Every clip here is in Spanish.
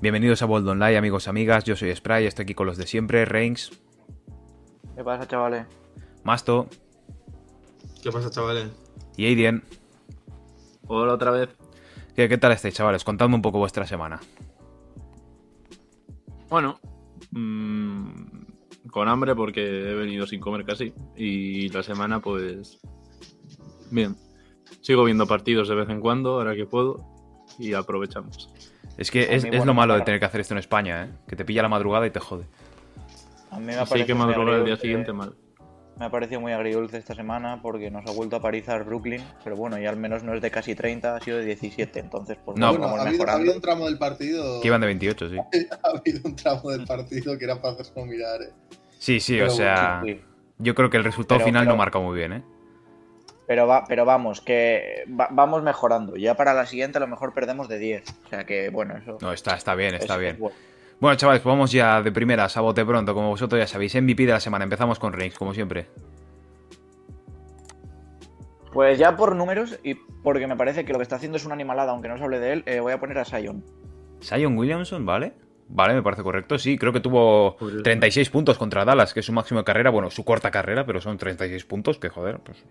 Bienvenidos a Bold Online, amigos y amigas. Yo soy Spray, estoy aquí con los de siempre, Reigns, ¿Qué pasa, chavales? Masto ¿Qué pasa, chavales? y Aiden. Hola otra vez. ¿Qué, qué tal estáis, chavales? Contadme un poco vuestra semana. Bueno, mm, con hambre porque he venido sin comer casi. Y la semana, pues. Bien. Sigo viendo partidos de vez en cuando, ahora que puedo. Y aprovechamos. Es que es, mí, es bueno, lo malo de tener que hacer esto en España, ¿eh? Que te pilla la madrugada y te jode. A mí me ha Así que madrugar el día siguiente mal. Me ha parecido muy agridulce esta semana porque nos ha vuelto a parizar Brooklyn, pero bueno, ya al menos no es de casi 30, ha sido de 17, entonces pues No, bueno, vamos ha habido, ha habido un tramo del partido. Que iban de 28, sí. Ha habido un tramo del partido que era para hacerlo mirar, eh. Sí, sí, o sea. Sí, sí. Yo creo que el resultado Pero- final pero- no marca muy bien, ¿eh? Pero, va, pero vamos, que va- vamos mejorando. Ya para la siguiente a lo mejor perdemos de 10. O sea que bueno, eso... No, está, está bien, está bien. es bueno. Bueno, chavales, pues vamos ya de primeras a bote pronto, como vosotros ya sabéis. MVP de la semana, empezamos con Reigns, como siempre. Pues ya por números y porque me parece que lo que está haciendo es una animalada, aunque no se hable de él, eh, voy a poner a Sion. Sion Williamson, ¿vale? Vale, me parece correcto. Sí, creo que tuvo Curioso. 36 puntos contra Dallas, que es su máximo de carrera. Bueno, su corta carrera, pero son 36 puntos, que joder, pues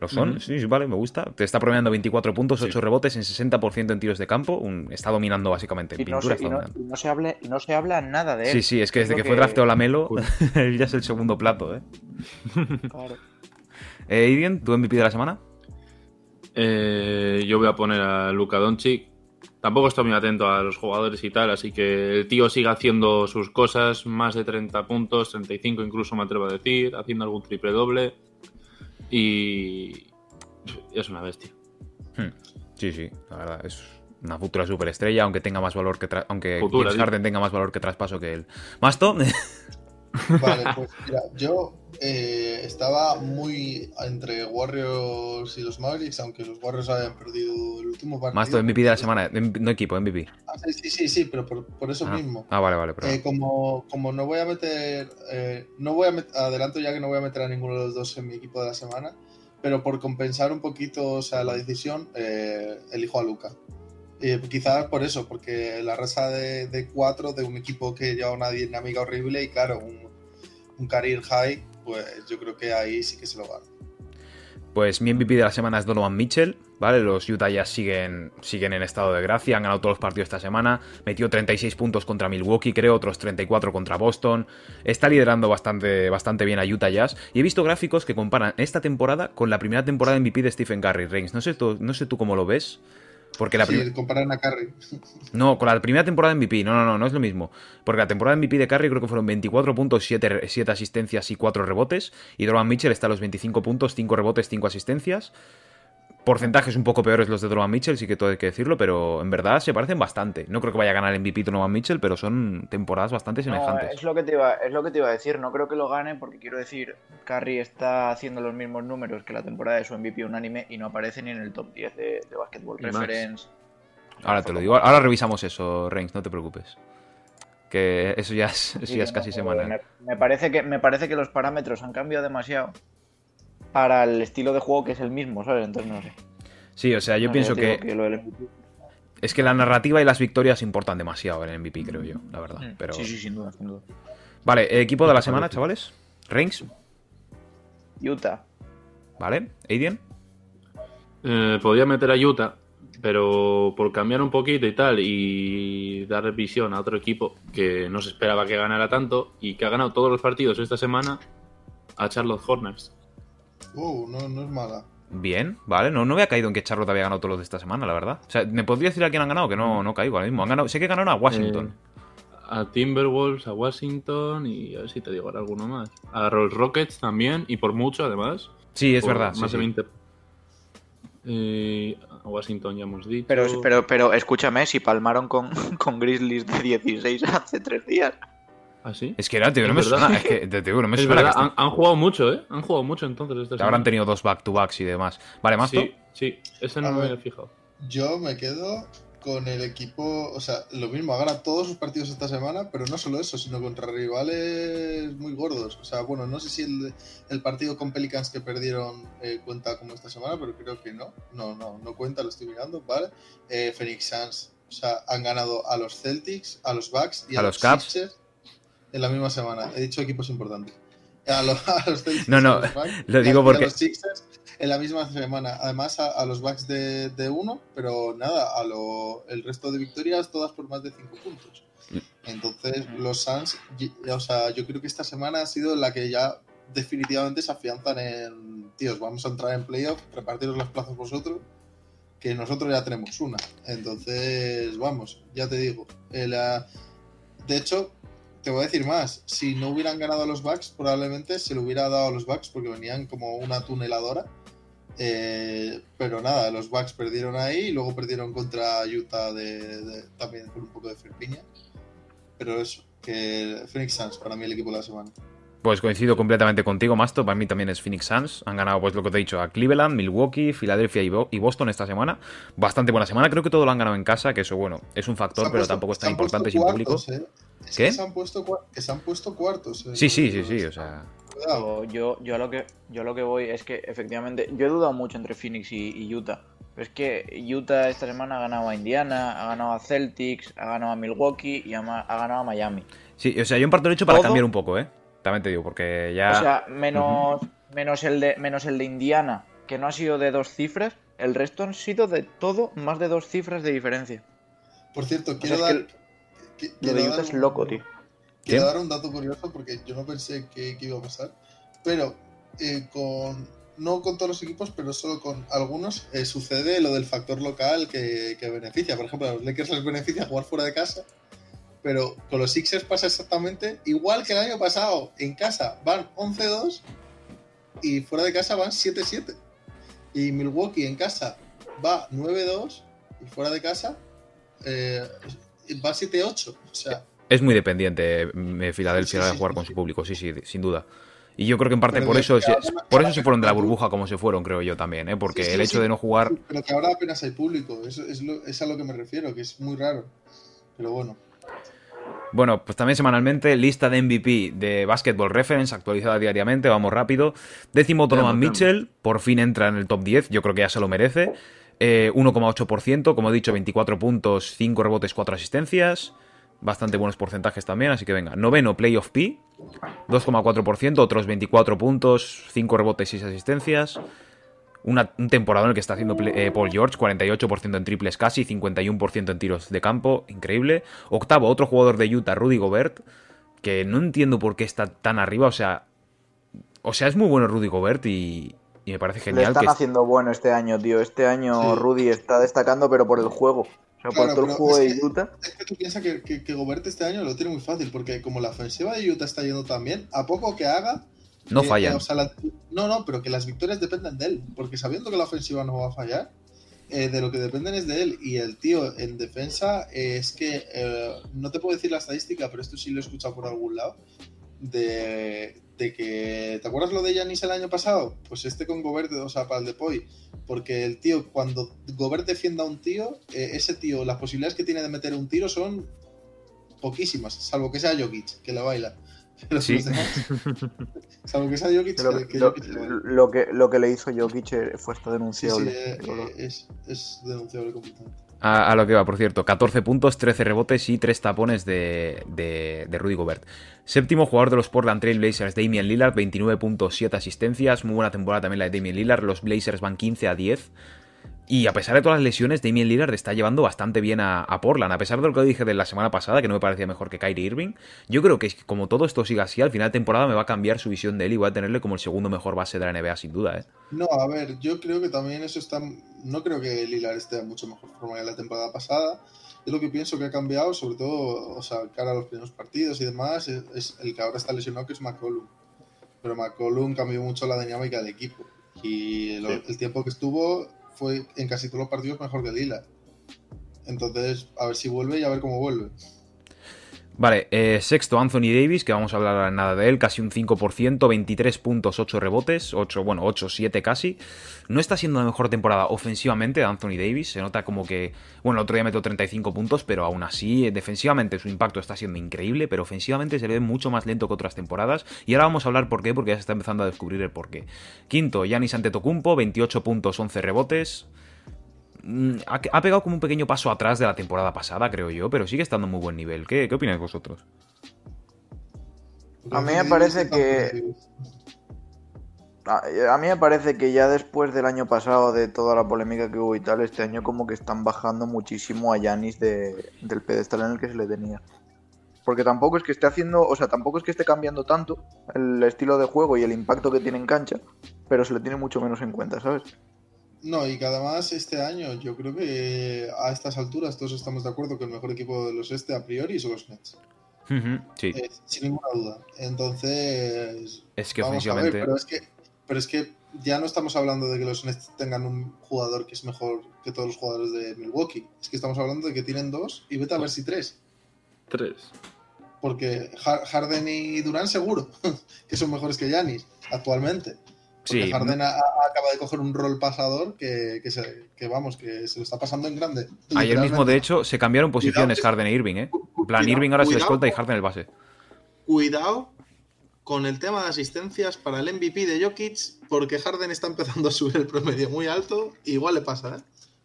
lo son. Sí, sí, vale, me gusta. Te está promediando 24 puntos, Sí. 8 rebotes en 60% en tiros de campo. Un- está dominando básicamente en Y no, pintura. se, y, está no, dominando. y no se hable- y no se habla nada de él. Sí, sí, es que desde lo que, fue drafteado la Melo, él ya es el segundo plato, ¿eh? Claro. eh Aiden, ¿tu MVP de la semana? Eh, yo voy a poner a Luka Doncic. Tampoco estoy muy atento a los jugadores y tal, así que el tío sigue haciendo sus cosas, más de 30 puntos, 35 incluso me atrevo a decir, haciendo algún triple doble. Y es una bestia. Hmm. Sí, sí, la verdad, es una futura superestrella, aunque tenga más valor que aunque Futura, tenga más valor que traspaso que él. Masto, Vale, pues mira, yo eh, estaba muy entre Warriors y los Mavericks, aunque los Warriors habían perdido el último partido. Masto MVP de la semana, em- no equipo, MVP. Ah, sí, sí, sí, pero por, por eso Ah, mismo. ah, vale, vale, perdón. Eh, como, como no voy a meter, eh, no voy a met- adelanto ya que no voy a meter a ninguno de los dos en mi equipo de la semana, pero por compensar un poquito o sea, la decisión, eh, elijo a Luca. Eh, quizás por eso, porque la raza de, de cuatro de un equipo que lleva una dinámica horrible y claro, un, un career high, pues yo creo que ahí sí que se lo gana. Pues mi MVP de la semana es Donovan Mitchell, ¿vale? Los Utah Jazz siguen, siguen en estado de gracia, han ganado todos los partidos esta semana, metió 36 puntos contra Milwaukee, creo, otros 34 contra Boston, está liderando bastante, bastante bien a Utah Jazz, y he visto gráficos que comparan esta temporada con la primera temporada de MVP de Stephen Curry, Reigns, no sé tú, no sé tú cómo lo ves, porque la primera... comparan a Curry. No, con la primera temporada de MVP. No, no, no, no es lo mismo. Porque la temporada de MVP de Curry creo que fueron 24 puntos, 7, asistencias y 4 rebotes. Y Donovan Mitchell está a los 25 puntos, 5 rebotes, 5 asistencias. Porcentajes un poco peores los de Donovan Mitchell, sí que todo hay que decirlo, pero en verdad se parecen bastante. No creo que vaya a ganar el MVP Donovan Mitchell, pero son temporadas bastante No, semejantes. es lo que te iba, es lo que te iba a decir. No creo que lo gane porque quiero decir, Curry está haciendo los mismos números que la temporada de su MVP unánime y no aparece ni en el top 10 de, de Basketball Y más. Reference. Ahora te lo digo. Ahora revisamos eso, Reigns, no te preocupes. Que eso ya es, eso ya es Sí, casi semanal. Me, me parece que, me parece que los parámetros han cambiado demasiado para el estilo de juego que es el mismo, ¿sabes? Entonces no sé. Sí, o sea, yo No pienso que digo lo del MVP. es que la narrativa y las victorias importan demasiado en el MVP, creo yo, la verdad. Mm, Pero... Sí, sí, sin duda, sin duda. Vale, equipo de la semana, chavales. Reigns, Utah. ¿vale? Aiden. Eh, podía meter a Utah, pero por cambiar un poquito y tal y dar visión a otro equipo que no se esperaba que ganara tanto y que ha ganado todos los partidos esta semana, a Charlotte Hornets. Uh, no, no es mala. Bien, vale. No, no había caído en que Charlotte había ganado todos los de esta semana, la verdad. O sea, ¿me podría decir a quién han ganado? Que no, no caigo ahora mismo. Han ganado, sé que ganaron a Washington. Eh, a Timberwolves, a Washington y a ver si te digo ahora alguno más. A los Rockets también y por mucho además. sí, es por verdad. Más sí. de 20. Eh, a Washington ya hemos dicho. Pero, pero, pero escúchame, si palmaron con, con Grizzlies de 16 hace tres días. ¿Ah, sí? Es que era, tío, no Es me verdad. suena. Es que, te digo, no me Es suena. verdad, que han, han jugado mucho, ¿eh? Han jugado mucho entonces esta est- habrán tenido dos back-to-backs y demás. Vale, Masto. Sí, sí, ese no me había fijado. Yo me quedo con el equipo, o sea, lo mismo, ha ganado todos sus partidos esta semana, pero no solo eso, sino contra rivales muy gordos. O sea, bueno, no sé si el, el partido con Pelicans que perdieron eh, cuenta como esta semana, pero creo que no. No, no, no cuenta, lo estoy mirando, ¿vale? Eh, Phoenix Suns. O sea, han ganado a los Celtics, a los Bucks y a, a, los Caps Sixers en la misma semana. He dicho equipos importantes. A los, a los Celtics, No, no, Bucks, lo digo porque- A los Sixers en la misma semana. Además, a, a los Bucks de, de uno, pero nada, a lo, el resto de victorias todas por más de 5 puntos. Entonces, los Suns, o sea, yo creo que esta semana ha sido la que ya definitivamente se afianzan en, tíos, vamos a entrar en playoff, repartiros las plazas vosotros, que nosotros ya tenemos una. Entonces, vamos, ya te digo. el, ah, de hecho, te voy a decir más, si no hubieran ganado a los Bucks, probablemente se lo hubiera dado a los Bucks porque venían como una tuneladora. Eh, pero nada, los Bucks perdieron ahí y luego perdieron contra Utah de, también por un poco de ferpiña. Pero eso, que Phoenix Suns para mí el equipo de la semana. Pues coincido completamente contigo, Masto. Para mí también es Phoenix Suns. Han ganado, pues lo que te he dicho, a Cleveland, Milwaukee, Filadelfia y Bo- y Boston esta semana. Bastante buena semana. Creo que todo lo han ganado en casa, que eso, bueno, es un factor, pero tampoco es tan importante sin público. ¿eh? Es ¿Qué? Que se han puesto, que se han puesto cuartos. eh. Sí, sí, sí, sí. O sea, yo, yo, a lo que, yo a lo que voy es que efectivamente, yo he dudado mucho entre Phoenix y, y Utah. Pero es que Utah esta semana ha ganado a Indiana, ha ganado a Celtics, ha ganado a Milwaukee y ha, ganado a Miami. sí, o sea, yo en parte lo he hecho para Todo- cambiar un poco, ¿eh? También te digo, porque ya. O sea, menos, menos, el de, menos el de Indiana, que no ha sido de dos cifras, el resto han sido de todo más de dos cifras de diferencia. Por cierto, sea, quiero es que dar. el- qui- Lo quiero de dar Utah es un- loco, tío. Quiero dar un dato curioso porque yo no pensé que, que iba a pasar. Pero eh, con. No con todos los equipos, pero solo con algunos, eh, sucede lo del factor local que, que beneficia. Por ejemplo, a los Lakers les beneficia jugar fuera de casa, pero con los Sixers pasa exactamente igual que el año pasado. En casa van 11-2 y fuera de casa van 7-7. Y Milwaukee en casa va 9-2 y fuera de casa eh, va 7-8. O sea, Es muy dependiente eh, Filadelfia Sí, sí, de jugar sí, con su público, sí, sí, sin duda. Y yo creo que en parte Pero por eso, se- por eso se fueron de la burbuja como se fueron, creo yo también, ¿eh? Porque el hecho de no jugar Pero que ahora apenas hay público, eso es, lo- es a lo que me refiero, que es muy raro. Pero bueno, Bueno, pues también semanalmente, lista de MVP de Basketball Reference, actualizada diariamente, vamos rápido. Décimo Donovan Mitchell, por fin entra en el top 10, yo creo que ya se lo merece. Eh, 1,8%, como he dicho, 24 puntos, 5 rebotes, 4 asistencias. Bastante buenos porcentajes también, así que venga. Noveno, Playoff P, 2,4%, otros 24 puntos, 5 rebotes, 6 asistencias. Una- un temporada en el que está haciendo eh, Paul George, 48% en triples casi, 51% en tiros de campo, increíble. Octavo, otro jugador de Utah, Rudy Gobert, que no entiendo por qué está tan arriba, o sea, o sea, es muy bueno Rudy Gobert y, y me parece Le genial están que haciendo bueno este año, tío. Este año Sí. Rudy está destacando, pero por el juego. O sea, Claro, por todo el juego de que- Utah. es que tú piensas que, que, que Gobert este año lo tiene muy fácil, porque como la ofensiva de Utah está yendo tan bien, a poco que haga... no eh, fallan. eh, o sea, la- no, no, pero que las victorias dependen de él, porque sabiendo que la ofensiva no va a fallar, eh, de lo que dependen es de él. Y el tío en defensa eh, es que, no te puedo decir la estadística, pero esto sí lo he escuchado por algún lado, de, de que, ¿te acuerdas lo de Yanis el año pasado? Pues este con Gobert, o sea, para el Depoy, porque el tío, cuando Gobert defienda a un tío, ese tío, las posibilidades que tiene de meter un tiro son poquísimas, salvo que sea Jokic, que la baila. Pero Sí. salvo que sea Jokic, Lo, que, que lo- Jokic lo que, lo que le hizo Jokic fue esto Sí, sí, denunciable. eh, El olor. eh, es, es denunciable completamente. A, a lo que va, por cierto, 14 puntos, 13 rebotes y 3 tapones de, de, de Rudy Gobert. Séptimo jugador de los Portland Trail Blazers, Damian Lillard, 29 puntos, 7 asistencias. Muy buena temporada también la de Damian Lillard. Los Blazers van 15 a 10. Y a pesar de todas las lesiones, Damian Lillard está llevando bastante bien a, a Portland. A pesar de lo que dije de la semana pasada, que no me parecía mejor que Kyrie Irving, yo creo que como todo esto siga así, al final de temporada me va a cambiar su visión de él y voy a tenerle como el segundo mejor base de la NBA, sin duda. ¿eh? No, a ver, yo creo que también eso está. No creo que Lillard esté a mucho mejor forma que la temporada pasada. Yo lo que pienso que ha cambiado, sobre todo, o sea, cara a los primeros partidos y demás, es, es el que ahora está lesionado, que es McCollum. Pero McCollum cambió mucho la dinámica del equipo. Y lo- Sí. el tiempo que estuvo fue en casi todos los partidos mejor que Lillard. Entonces, a ver si vuelve y a ver cómo vuelve. Vale, eh, sexto Anthony Davis, que vamos a hablar nada de él, casi un 5%, 23 puntos, 8 rebotes, 8, bueno, 8, 7 casi. No está siendo la mejor temporada ofensivamente de Anthony Davis, se nota como que, bueno, el otro día metió 35 puntos, pero aún así, eh, defensivamente su impacto está siendo increíble, pero ofensivamente se le ve mucho más lento que otras temporadas. Y ahora vamos a hablar por qué, porque ya se está empezando a descubrir el porqué. Quinto, Giannis Antetokounmpo, 28 puntos, 11 rebotes. Mm, ha, ha pegado como un pequeño paso atrás de la temporada pasada, creo yo, pero sigue estando en muy buen nivel. ¿Qué, qué opináis vosotros? A mí me parece que- A, a mí me parece que ya después del año pasado, de toda la polémica que hubo y tal, este año como que están bajando muchísimo a Yanis de, del pedestal en el que se le tenía. Porque tampoco es que esté haciendo, o sea, tampoco es que esté cambiando tanto el estilo de juego y el impacto que tiene en cancha, pero se le tiene mucho menos en cuenta, ¿sabes? No, y que además este año yo creo que a estas alturas todos estamos de acuerdo que el mejor equipo de los este a priori son los Nets. Sí, Eh, sin ninguna duda. Entonces, es que vamos a ver, ofensivamente. pero es que, pero es que ya no estamos hablando de que los Nets tengan un jugador que es mejor que todos los jugadores de Milwaukee. Es que estamos hablando de que tienen dos y vete a ver si tres. Tres. Porque Har- Harden y Durán seguro que son mejores que Giannis actualmente. Porque Sí, Harden a- a- acaba de coger un rol pasador que, que, se, que, vamos, que se lo está pasando en grande. ayer mismo, de hecho, se cambiaron posiciones Cuidado, Harden e Irving, ¿eh? En plan, cuidado, Irving ahora cuidado escolta y Harden el base. Cuidado con el tema de asistencias para el MVP de Jokic, porque Harden está empezando a subir el promedio muy alto. Igual le pasa, ¿eh?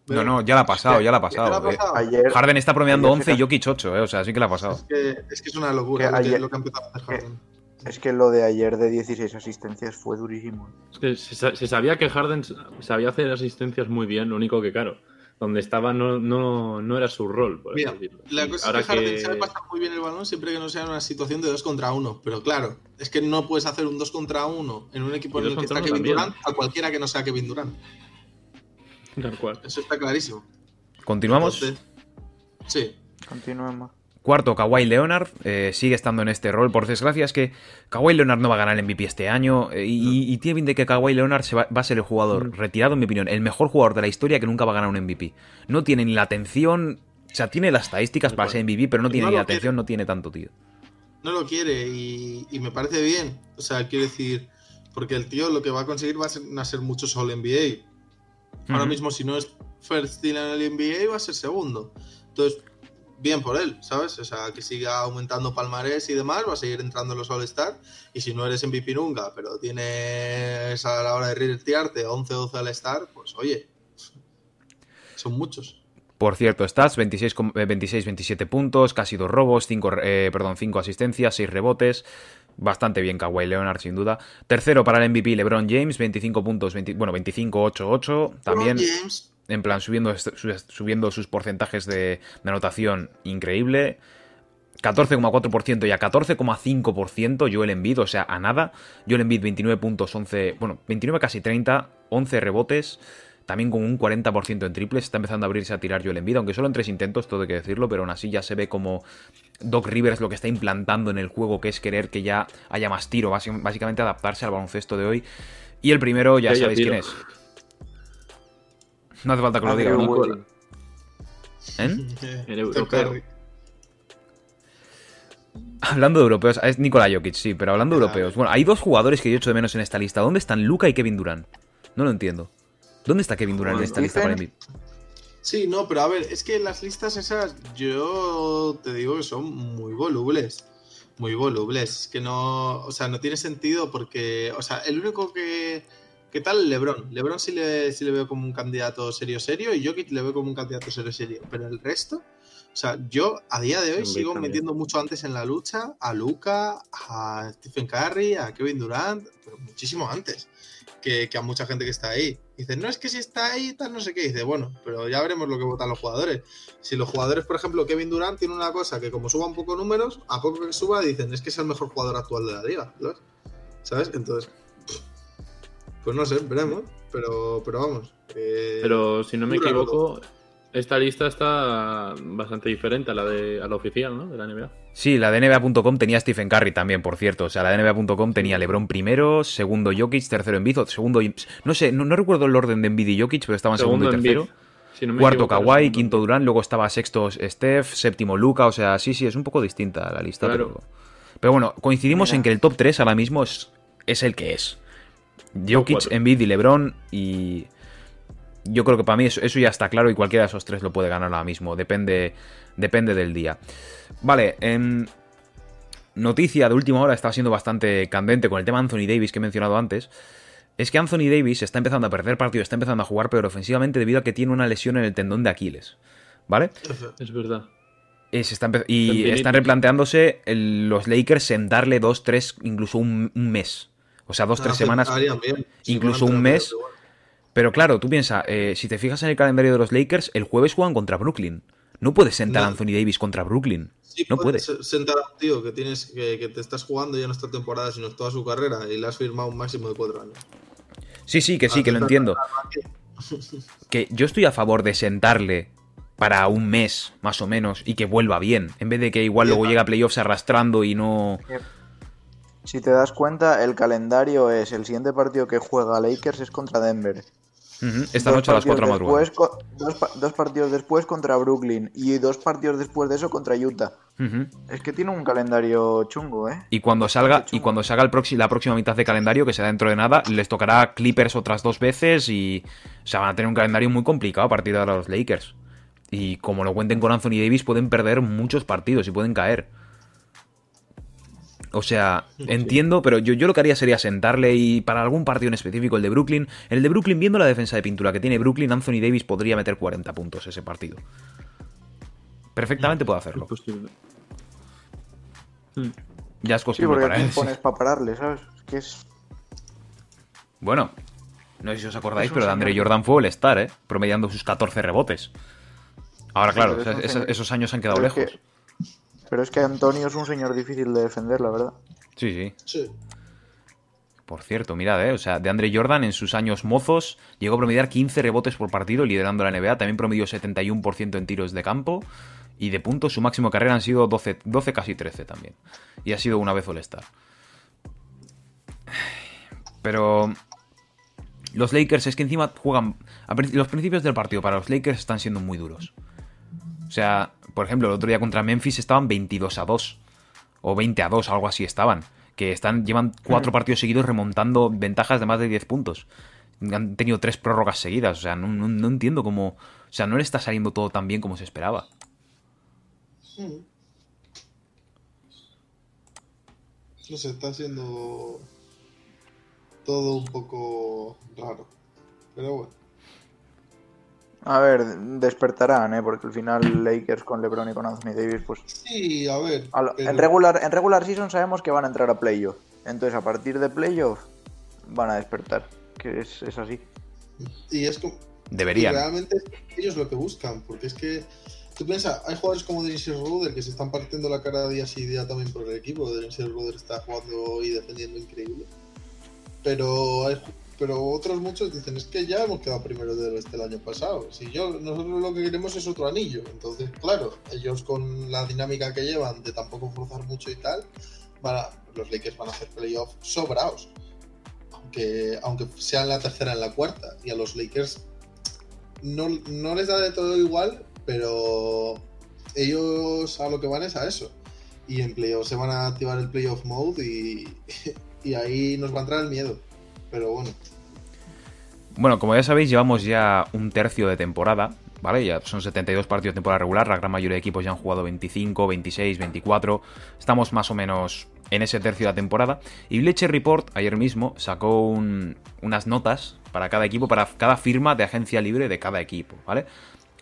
No, no, ya la ha pasado, ya la ha ¿Qué te la pasado. ha eh. pasado? Ayer, Harden está promediando Ayer 11 se y Jokic 8, ¿eh? O sea, sí que la ha pasado. Es que, es que es una locura que, ayer- lo que ha empezado a hacer Harden. Es que lo de ayer de 16 asistencias fue durísimo. Es que se, sa- se sabía que Harden sabía hacer asistencias muy bien, lo único que, claro, donde estaba no, no, no era su rol, por así Mira, decirlo. la cosa ahora es que Harden sabe pasar muy bien el balón siempre que no sea una situación de 2 contra 1. Pero claro, es que no puedes hacer un 2 contra 1 en un equipo en el que está Kevin también. Durant a cualquiera que no sea Kevin Durant. Tal cual. Eso está clarísimo. Continuamos. Entonces, sí. Continuemos. Cuarto, Kawhi Leonard eh, sigue estando en este rol. Por desgracia es que Kawhi Leonard no va a ganar el MVP este año eh, y, y tiene pinta de que Kawhi Leonard se va, va a ser el jugador Mm. retirado, en mi opinión, el mejor jugador de la historia que nunca va a ganar un MVP. No tiene ni la atención, o sea, tiene las estadísticas para ser MVP, pero no tiene no ni la atención, no tiene tanto, tío. no lo quiere y, y me parece bien. O sea, quiero decir, porque el tío lo que va a conseguir va a ser, a ser mucho All NBA. Ahora mismo, si no es first team en el NBA, va a ser segundo. Entonces, bien por él, ¿sabes? O sea, que siga aumentando palmarés y demás, va a seguir entrando en los All-Star. Y si no eres MVP nunca, pero tienes a la hora de retirarte 11-12 All-Star, pues oye, son muchos. Por cierto, stats, 26, com- eh, 26 27 puntos, casi dos robos, 5 perdón, 5 asistencias, 6 rebotes. Bastante bien Kawhi Leonard, sin duda. Tercero para el MVP LeBron James, 25 puntos, 20 bueno, 25 8 8, también LeBron James, en plan subiendo subiendo sus porcentajes de, de anotación increíble. 14,4% y a 14,5% Joel Embiid, o sea, a nada. Joel Embiid 29 puntos, 11, bueno, 29 casi 30, 11 rebotes, también con un 40% en triples. Está empezando a abrirse a tirar Joel Embiid, aunque solo en tres intentos, todo hay que decirlo, pero aún así ya se ve como Doc Rivers lo que está implantando en el juego, que es querer que ya haya más tiro, básicamente adaptarse al baloncesto de hoy. Y el primero, ya sabéis quién es. No hace falta que lo diga. Wiggins. ¿Eh? El europeo. Hablando de europeos, es Nikola Jokic, sí, pero hablando de europeos. Bueno, hay dos jugadores que yo echo de menos en esta lista. ¿Dónde están Luca y Kevin Durant? No lo entiendo. ¿Dónde está Kevin Durant en esta lista para MVP? Sí, no, pero a ver, es que las listas esas, yo te digo que son muy volubles. Muy volubles. Es que no, o sea, no tiene sentido porque, o sea, el único que. ¿Qué tal? Lebron. Lebron sí le, sí le veo como un candidato serio, serio, y Jokic le veo como un candidato serio, serio. Pero el resto, o sea, yo a día de hoy sigo también. metiendo mucho antes en la lucha a Luca, a Stephen Curry, a Kevin Durant, pero muchísimo antes que, que a mucha gente que está ahí. Dicen, no es que si está ahí, tal, no sé qué. Dice, bueno, pero ya veremos lo que votan los jugadores. Si los jugadores, por ejemplo, Kevin Durant tiene una cosa que como suba un poco números, a poco que suba, dicen, es que es el mejor jugador actual de la liga. ¿sabes? ¿Sabes? Entonces, pues no sé, veremos. Pero, pero vamos. eh, Pero si no me equivoco, esta lista está bastante diferente a la de a la oficial, ¿no? De la NBA. Sí, la de NBA.com tenía Stephen Curry también, por cierto. O sea, la de NBA.com tenía LeBron primero, segundo Jokic, tercero Embiid, segundo... No sé, no, no recuerdo el orden de Embiid y Jokic, pero estaban segundo, Segundo y tercero. Si no Cuarto Kawhi, quinto Durant, luego estaba sexto Steph, séptimo Luca, o sea, sí, sí, es un poco distinta la lista, Claro. pero... Pero bueno, coincidimos Mira. en que el top 3 ahora mismo es, es el que es. Jokic. Embiid y LeBron y... Yo creo que para mí eso, eso ya está claro y cualquiera de esos tres lo puede ganar ahora mismo, depende, depende del día. Vale, em, noticia de última hora está siendo bastante candente con el tema Anthony Davis que he mencionado antes. es que Anthony Davis está empezando a perder partidos, está empezando a jugar peor ofensivamente debido a que tiene una lesión en el tendón de Aquiles. ¿Vale? Es verdad. Eh, se está y están replanteándose el- los Lakers en darle dos, tres, incluso un, un mes. O sea, dos, Ah, tres semanas. bien. Si incluso un mes. Pero claro, tú piensas, eh, si te fijas en el calendario de los Lakers, el jueves juegan contra Brooklyn. No puedes sentar a. Anthony Davis contra Brooklyn. Sí, no puedes puede. se- sentar a un tío que tienes que, que te estás jugando ya no esta temporada, sino toda su carrera y le has firmado un máximo de cuatro años. Sí, sí, que sí, que lo entiendo. Que yo estoy a favor de sentarle para un mes, más o menos, y que vuelva bien. En vez de que igual luego Ya. llegue a playoffs arrastrando y no. Si te das cuenta, el calendario es el siguiente partido que juega Lakers es contra Denver. Esta Dos noche a las 4 de la madrugada. dos, pa- dos partidos después contra Brooklyn y dos partidos después de eso contra Utah. Es que tiene un calendario chungo, ¿eh? Y cuando salga, y cuando salga el proxi- la próxima mitad de calendario, que será dentro de nada, les tocará Clippers otras dos veces y. O sea, van a tener un calendario muy complicado a partir de ahora los Lakers. Y como lo cuenten con Anthony Davis, pueden perder muchos partidos y pueden caer. O sea, entiendo, pero yo, yo lo que haría sería sentarle y para algún partido en específico, el de Brooklyn. El de Brooklyn, viendo la defensa de pintura que tiene Brooklyn, Anthony Davis podría meter 40 puntos ese partido. Perfectamente puede hacerlo. Mm. Ya es Sí, costumbre porque para él. sí. pones para pararle, ¿sabes? Es que es... Bueno, no sé si os acordáis, pero de Andre. Jordan fue el star, ¿eh? Promediando sus 14 rebotes. Ahora, Sí, claro, esos años han quedado pero es lejos. que- Pero es que Antonio es un señor difícil de defender, la verdad. Sí, sí. Sí. Por cierto, mirad, ¿eh? O sea, de Andre Jordan en sus años mozos llegó a promediar 15 rebotes por partido liderando la NBA. También promedió 71% en tiros de campo. Y de puntos, su máximo carrera han sido 12, 12 casi 13 también. Y ha sido una vez All-Star. Pero los Lakers es que encima juegan... Los principios del partido para los Lakers están siendo muy duros. O sea, por ejemplo, el otro día contra Memphis estaban 22 a 2. O 20 a 2, algo así estaban. Que están, llevan cuatro partidos seguidos remontando ventajas de más de 10 puntos. Han tenido tres prórrogas seguidas. O sea, no, no- no entiendo cómo. O sea, no le está saliendo todo tan bien como se esperaba. Mm. No sé, está siendo todo un poco raro. Pero bueno. A ver, despertarán, ¿eh? Porque al final Lakers con LeBron y con Anthony Davis, pues... Sí, a ver. a lo- pero- en, regular, en regular season sabemos que van a entrar a playoff. Entonces, a partir de playoff, van a despertar. Que es, es así. Y es como. Y Deberían. realmente es ellos lo que buscan, porque es que tú piensas, hay jugadores como Dennis Ruder que se están partiendo la cara día sí día también por el equipo. Dennis Ruder está jugando y defendiendo increíble. Pero hay, pero otros muchos dicen, es que ya hemos quedado primero del oeste el año pasado. Si yo, nosotros lo que queremos es otro anillo. Entonces, claro, ellos con la dinámica que llevan de tampoco forzar mucho y tal, van a- los Lakers van a hacer playoffs sobrados. Aunque, aunque sean la tercera en la cuarta. Y a los Lakers no, no les da de todo igual, pero ellos a lo que van es a eso. Y en playoff se van a activar el playoff mode y, y ahí nos va a entrar el miedo. Pero bueno, Bueno, como ya sabéis, llevamos ya un tercio de temporada, ¿vale? Ya son 72 partidos de temporada regular, la gran mayoría de equipos ya han jugado 25, 26, 24. Estamos más o menos en ese tercio de la temporada. Y Bleacher Report ayer mismo sacó un- unas notas para cada equipo, para cada firma de agencia libre de cada equipo, ¿vale?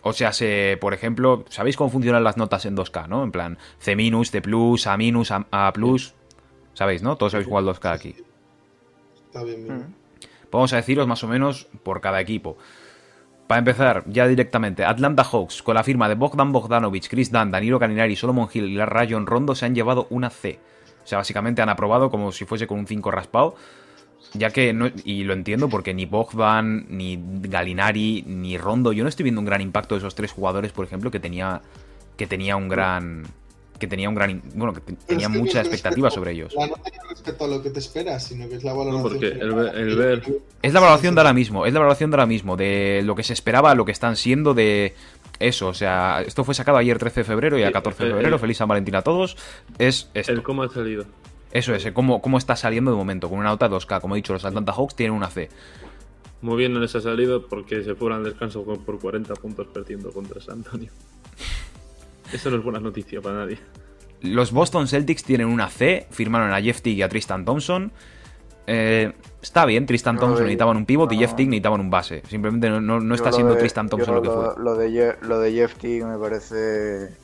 O sea, se, por ejemplo, ¿sabéis cómo funcionan las notas en 2K, no? En plan, C-, C+, A-, A+, A+, ¿sabéis, no? Todos sabéis jugar 2K aquí. Está bien. Mm. Vamos a deciros más o menos por cada equipo. Para empezar, ya directamente, Atlanta Hawks, con la firma de Bogdan Bogdanovic, Chris Dunn, Danilo Caninari, Solomon Hill y Rayon Rondo, se han llevado una C. O sea, básicamente han aprobado como si fuese con un 5 raspado. Ya que, no, y lo entiendo porque ni Bogdan, ni Galinari, ni Rondo, yo no estoy viendo un gran impacto de esos tres jugadores, por ejemplo, que tenía, que tenía un gran... Que tenía un gran... Bueno, que te- tenía es que mucha con expectativa respecto- sobre ellos. La nota no respecto a lo que te esperas, sino que es la valoración. porque el ver- el ver- Es la valoración de ahora mismo, es la valoración de ahora mismo, de lo que se esperaba, lo que están siendo, de eso. O sea, esto fue sacado ayer 13 de febrero y a Sí, 14 de el- febrero, el- feliz San Valentín a todos. Es esto. El cómo ha salido. Eso es, eh, cómo, cómo está saliendo de momento, con una nota 2K. Como he dicho, los Atlanta Hawks tienen una C. Muy bien no les ha salido porque se fueron al descanso por 40 puntos perdiendo contra San Antonio. Eso no es buena noticia para nadie. Los Boston Celtics tienen una C, firmaron a Jeff Teague y a Tristan Thompson. Eh, está bien. Tristan No, Thompson de- necesitaban un pivot y no. Jeff Tick necesitaban un base. Simplemente no, no- no está lo siendo de- Tristan Thompson lo que fue. Lo de, Je- lo de Jeff Tick me parece.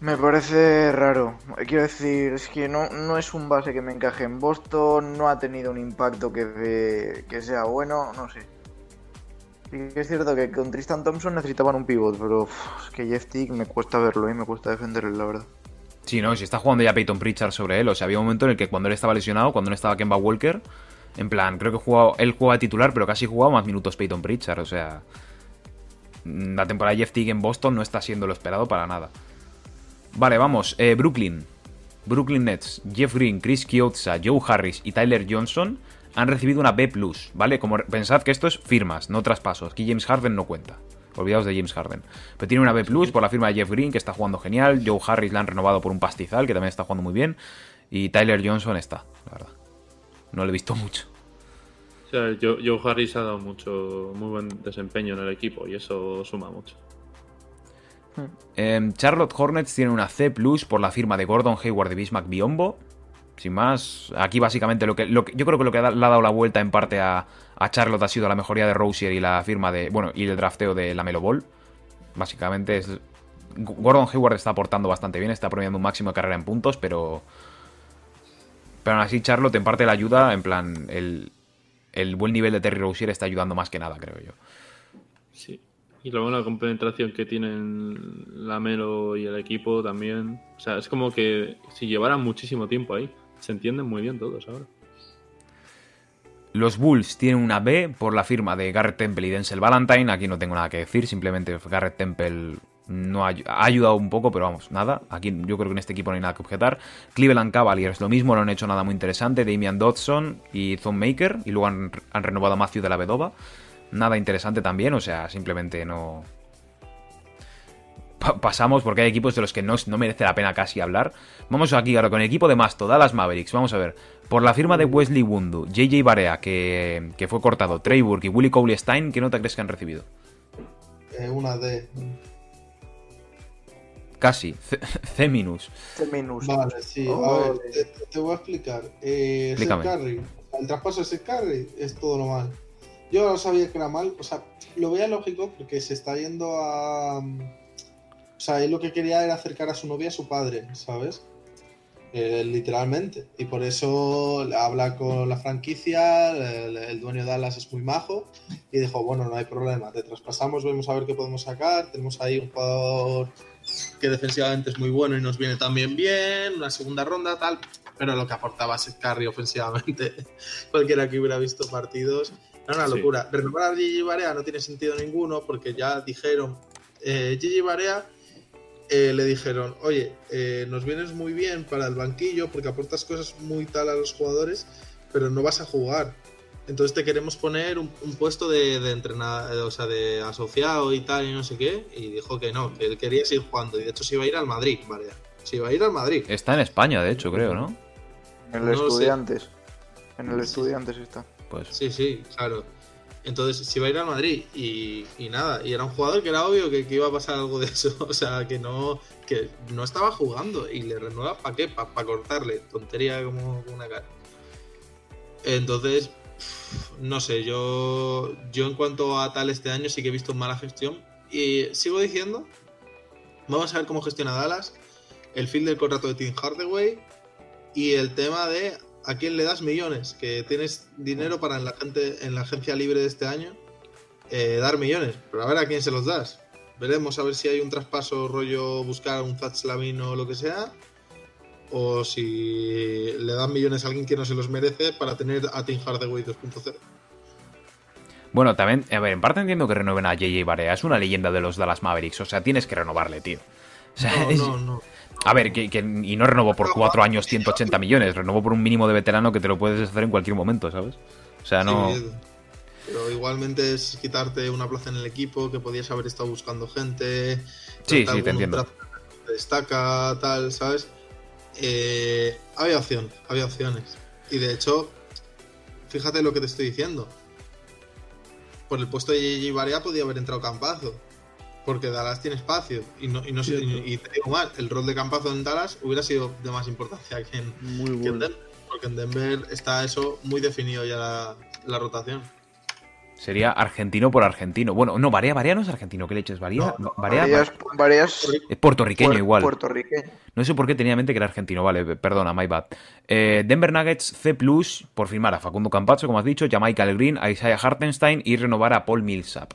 Me parece raro. Quiero decir, es que no, no es un base que me encaje en Boston, no ha tenido un impacto que sea bueno, no sé. Sí es cierto que con Tristan Thompson necesitaban un pivot, pero que Jeff Tick me cuesta verlo y me cuesta defenderlo, la verdad. Sí, no, si está jugando ya Peyton Pritchard sobre él. O sea, había un momento en el que cuando él estaba lesionado, cuando no estaba Kemba Walker, en plan, creo que él jugaba titular, pero casi jugaba más minutos Peyton Pritchard. O sea, mm, la temporada de Jeff Teague en Boston no está siendo lo esperado para nada. Vale, vamos. eh, Brooklyn. Brooklyn Nets, Jeff Green, Chris Chiozza, Joe Harris y Tyler Johnson han recibido una B+, ¿vale? Como pensad que esto es firmas, no traspasos. Aquí James Harden no cuenta. Olvidaos de James Harden. Pero tiene una B+, por la firma de Jeff Green, que está jugando genial. Joe Harris la han renovado por un pastizal, que también está jugando muy bien. Y Tyler Johnson está, la verdad. No le he visto mucho. O sea, Joe, Joe Harris ha dado mucho, muy buen desempeño en el equipo y eso suma mucho. Em, Charlotte Hornets tiene una C+, por la firma de Gordon Hayward y Bismack Biombo. Sin más, aquí básicamente lo que, lo que- yo creo que lo que da- le ha dado la vuelta en parte a, a Charlotte ha sido la mejoría de Rosier y la firma de, bueno, y el drafteo de la Melo Ball. Básicamente es Gordon Hayward está aportando bastante bien, está promediando un máximo de carrera en puntos, pero pero aún así Charlotte en parte la ayuda, en plan el, el buen nivel de Terry Rozier está ayudando más que nada, creo yo. Sí. Y la buena compenetración que tienen la Melo y el equipo también. O sea, es como que si llevaran muchísimo tiempo ahí, se entienden muy bien todos ahora. Los Bulls tienen una B por la firma de Garrett Temple y Denzel Valentine. Aquí no tengo nada que decir, simplemente Garrett Temple no ha, ayudado un poco, pero vamos, nada. Aquí yo creo que en este equipo no hay nada que objetar. Cleveland Cavaliers lo mismo, no han hecho nada muy interesante. Damian Dodson y Thon Maker, y luego han, han renovado a Matthew de la Vedova. Nada interesante también, o sea, simplemente no. Pa- pasamos porque hay equipos de los que no, no merece la pena casi hablar. Vamos aquí ahora con el equipo de Masto, Dallas Mavericks. Vamos a ver. Por la firma de Wesley Wundu, JJ Barea, que, que fue cortado, Trey Burke y Willie Cauley Stein, ¿qué nota crees que han recibido? Eh, una D. Casi. C, C minus. C minus. Vale, sí. Oh, a ver, vale. te, te voy a explicar. Eh, Seth Explícame. Curry, el traspaso de Seth Curry es todo lo mal. Yo no sabía que era mal, o sea, lo veía lógico porque se está yendo a. O sea, él lo que quería era acercar a su novia a su padre, ¿sabes? Eh, literalmente. Y por eso habla con la franquicia, el, el dueño de Dallas es muy majo y dijo, bueno, no hay problema, te traspasamos, vamos a ver qué podemos sacar, tenemos ahí un jugador que defensivamente es muy bueno y nos viene también bien, una segunda ronda, tal, pero lo que aportaba Seth Curry ofensivamente, cualquiera que hubiera visto partidos, era una Sí. locura. Renovar a Gigi Barea no tiene sentido ninguno porque ya dijeron, eh, Gigi Barea eh, le dijeron, oye, eh, nos vienes muy bien para el banquillo porque aportas cosas muy tal a los jugadores, pero no vas a jugar. Entonces te queremos poner un, un puesto de, de entrenador, o sea, de asociado y tal y no sé qué. Y dijo que no, que él quería seguir jugando. Y de hecho se iba a ir al Madrid, Barea. Se iba a ir al Madrid. Está en España, de hecho, creo, ¿no? En el No. Estudiantes. En el Sí. Estudiantes está. Pues Sí, sí, claro. Entonces se iba a ir al Madrid y, y nada, y era un jugador que era obvio que, que iba a pasar algo de eso, o sea, que no que no estaba jugando y le renueva para qué, para cortarle, tontería como una cara. Entonces, no sé, yo yo en cuanto a tal este año sí que he visto mala gestión y sigo diciendo, vamos a ver cómo gestiona Dallas, el fin del contrato de Tim Hardaway y el tema de a quién le das millones, que tienes dinero para en la gente en la agencia libre de este año eh, dar millones, pero a ver a quién se los das. Veremos a ver si hay un traspaso rollo buscar un Zach Slavin o lo que sea, o si le dan millones a alguien que no se los merece para tener a Tim Hardaway 2.0. Bueno, también, a ver, en parte entiendo que renueven a JJ Barea. Es una leyenda de los Dallas Mavericks. O sea, tienes que renovarle, tío. O sea, No, no, no. A ver, que, que- y no renovó por cuatro años 180 millones. Renovó por un mínimo de veterano que te lo puedes hacer en cualquier momento, ¿sabes? O sea, no. Sí, pero igualmente es quitarte una plaza en el equipo que podías haber estado buscando gente. Sí, sí, te entiendo. Destaca, tal, ¿sabes? Eh, había opción, había opciones. Y de hecho, fíjate lo que te estoy diciendo. Por el puesto de Gigi Barea podía haber entrado Campazo. Porque Dallas tiene espacio. Y, no, y, no sé- Cierto. y- y te digo más, el rol de Campazo en Dallas hubiera sido de más importancia que en, Muy que en bueno. Denver, porque en Denver está eso muy definido ya la, la rotación. Sería argentino por argentino. Bueno, no, Varea, Varea no es argentino. ¿Qué leches? Varea, No, Varea- es puertorriqueño puer- igual. puertorriqueño. No sé por qué tenía en mente que era argentino, vale, perdona, my bad. Eh, Denver Nuggets C Plus por firmar a Facundo Campazzo, como has dicho, Jamaica Green, a Isaiah Hartenstein y renovar a Paul Millsap.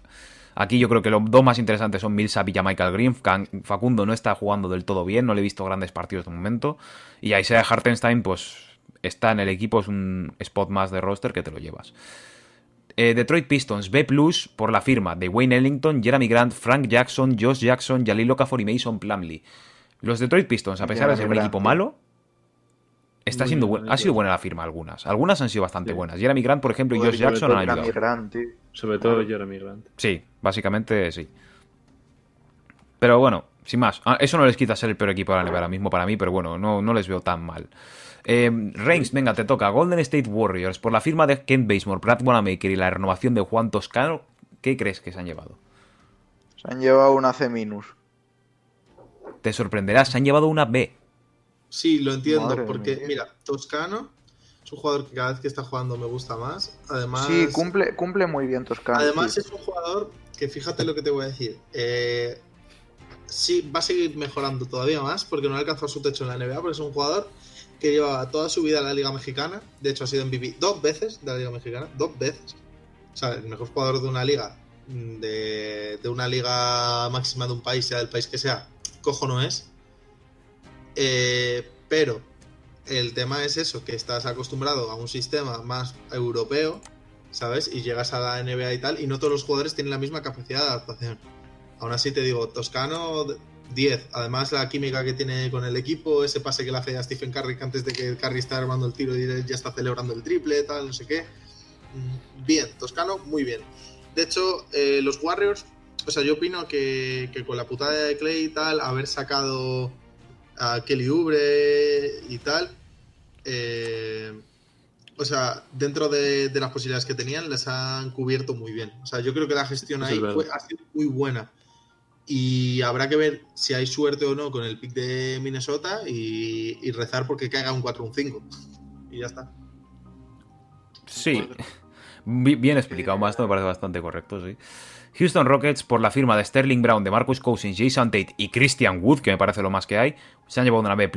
Aquí yo creo que los dos más interesantes son Millsap y Jamaica Green. Facundo no está jugando del todo bien, no le he visto grandes partidos de momento. Y Isaiah Hartenstein, pues está en el equipo, es un spot más de roster que te lo llevas. Eh, Detroit Pistons B Plus por la firma de Wayne Ellington, Jeremy Grant, Frank Jackson, Josh Jackson, Jalil Okafor y Mason Plumlee. Los Detroit Pistons, a pesar de ser un equipo malo, está Muy siendo bien, ha sido buena la firma algunas. Algunas han sido bastante Sí. buenas. Jeremy Grant, por ejemplo, y Josh Jackson han ayudado. Grant, tío. Sobre todo Jeremy Grant. Sí, básicamente sí. Pero bueno, sin más. Ah, Eso no les quita ser el peor equipo de la NBA ahora mismo para mí, pero bueno, no, no les veo tan mal. Eh, Reigns, venga, te toca. Golden State Warriors, por la firma de Kent Bazemore, Brad Wanamaker y la renovación de Juan Toscano, ¿qué crees que se han llevado? Se han llevado una C. Te sorprenderás, se han llevado una B. Sí, lo entiendo, Madre porque mía. mira, Toscano es un jugador que cada vez que está jugando me gusta más. Además, Sí, cumple, cumple muy bien Toscano. además sí. es un jugador que fíjate lo que te voy a decir. eh, sí, va a seguir mejorando todavía más porque no ha alcanzado su techo en la NBA, porque es un jugador que lleva toda su vida en la Liga Mexicana. De hecho, ha sido MVP dos veces de la Liga Mexicana, dos veces. O sea, el mejor jugador de una liga, de, de una liga máxima de un país, sea del país que sea, cojo no es. Eh, pero el tema es eso, que estás acostumbrado a un sistema más europeo, ¿sabes? Y llegas a la NBA y tal, y no todos los jugadores tienen la misma capacidad de adaptación. Aún así te digo, Toscano 10. Además la química que tiene con el equipo, ese pase que le hace a Stephen Curry antes de que Curry está armando el tiro y ya está celebrando el triple, tal, no sé qué. Mm, Bien, Toscano, muy bien. De hecho, eh, los Warriors, o sea, yo opino que, que con la putada de Clay y tal, haber sacado a Kelly Oubre y tal, eh, o sea, dentro de, de las posibilidades que tenían, les han cubierto muy bien. O sea, yo creo que la gestión ahí fue, ha sido muy buena. Y habrá que ver si hay suerte o no con el pick de Minnesota y, y rezar porque caiga un 4 o un 5. Y ya está. Sí, Bi- bien explicado, más esto me parece bastante correcto, sí. Houston Rockets, por la firma de Sterling Brown, de Marcus Cousins, Jason Tate y Christian Wood, que me parece lo más que hay, se han llevado una B.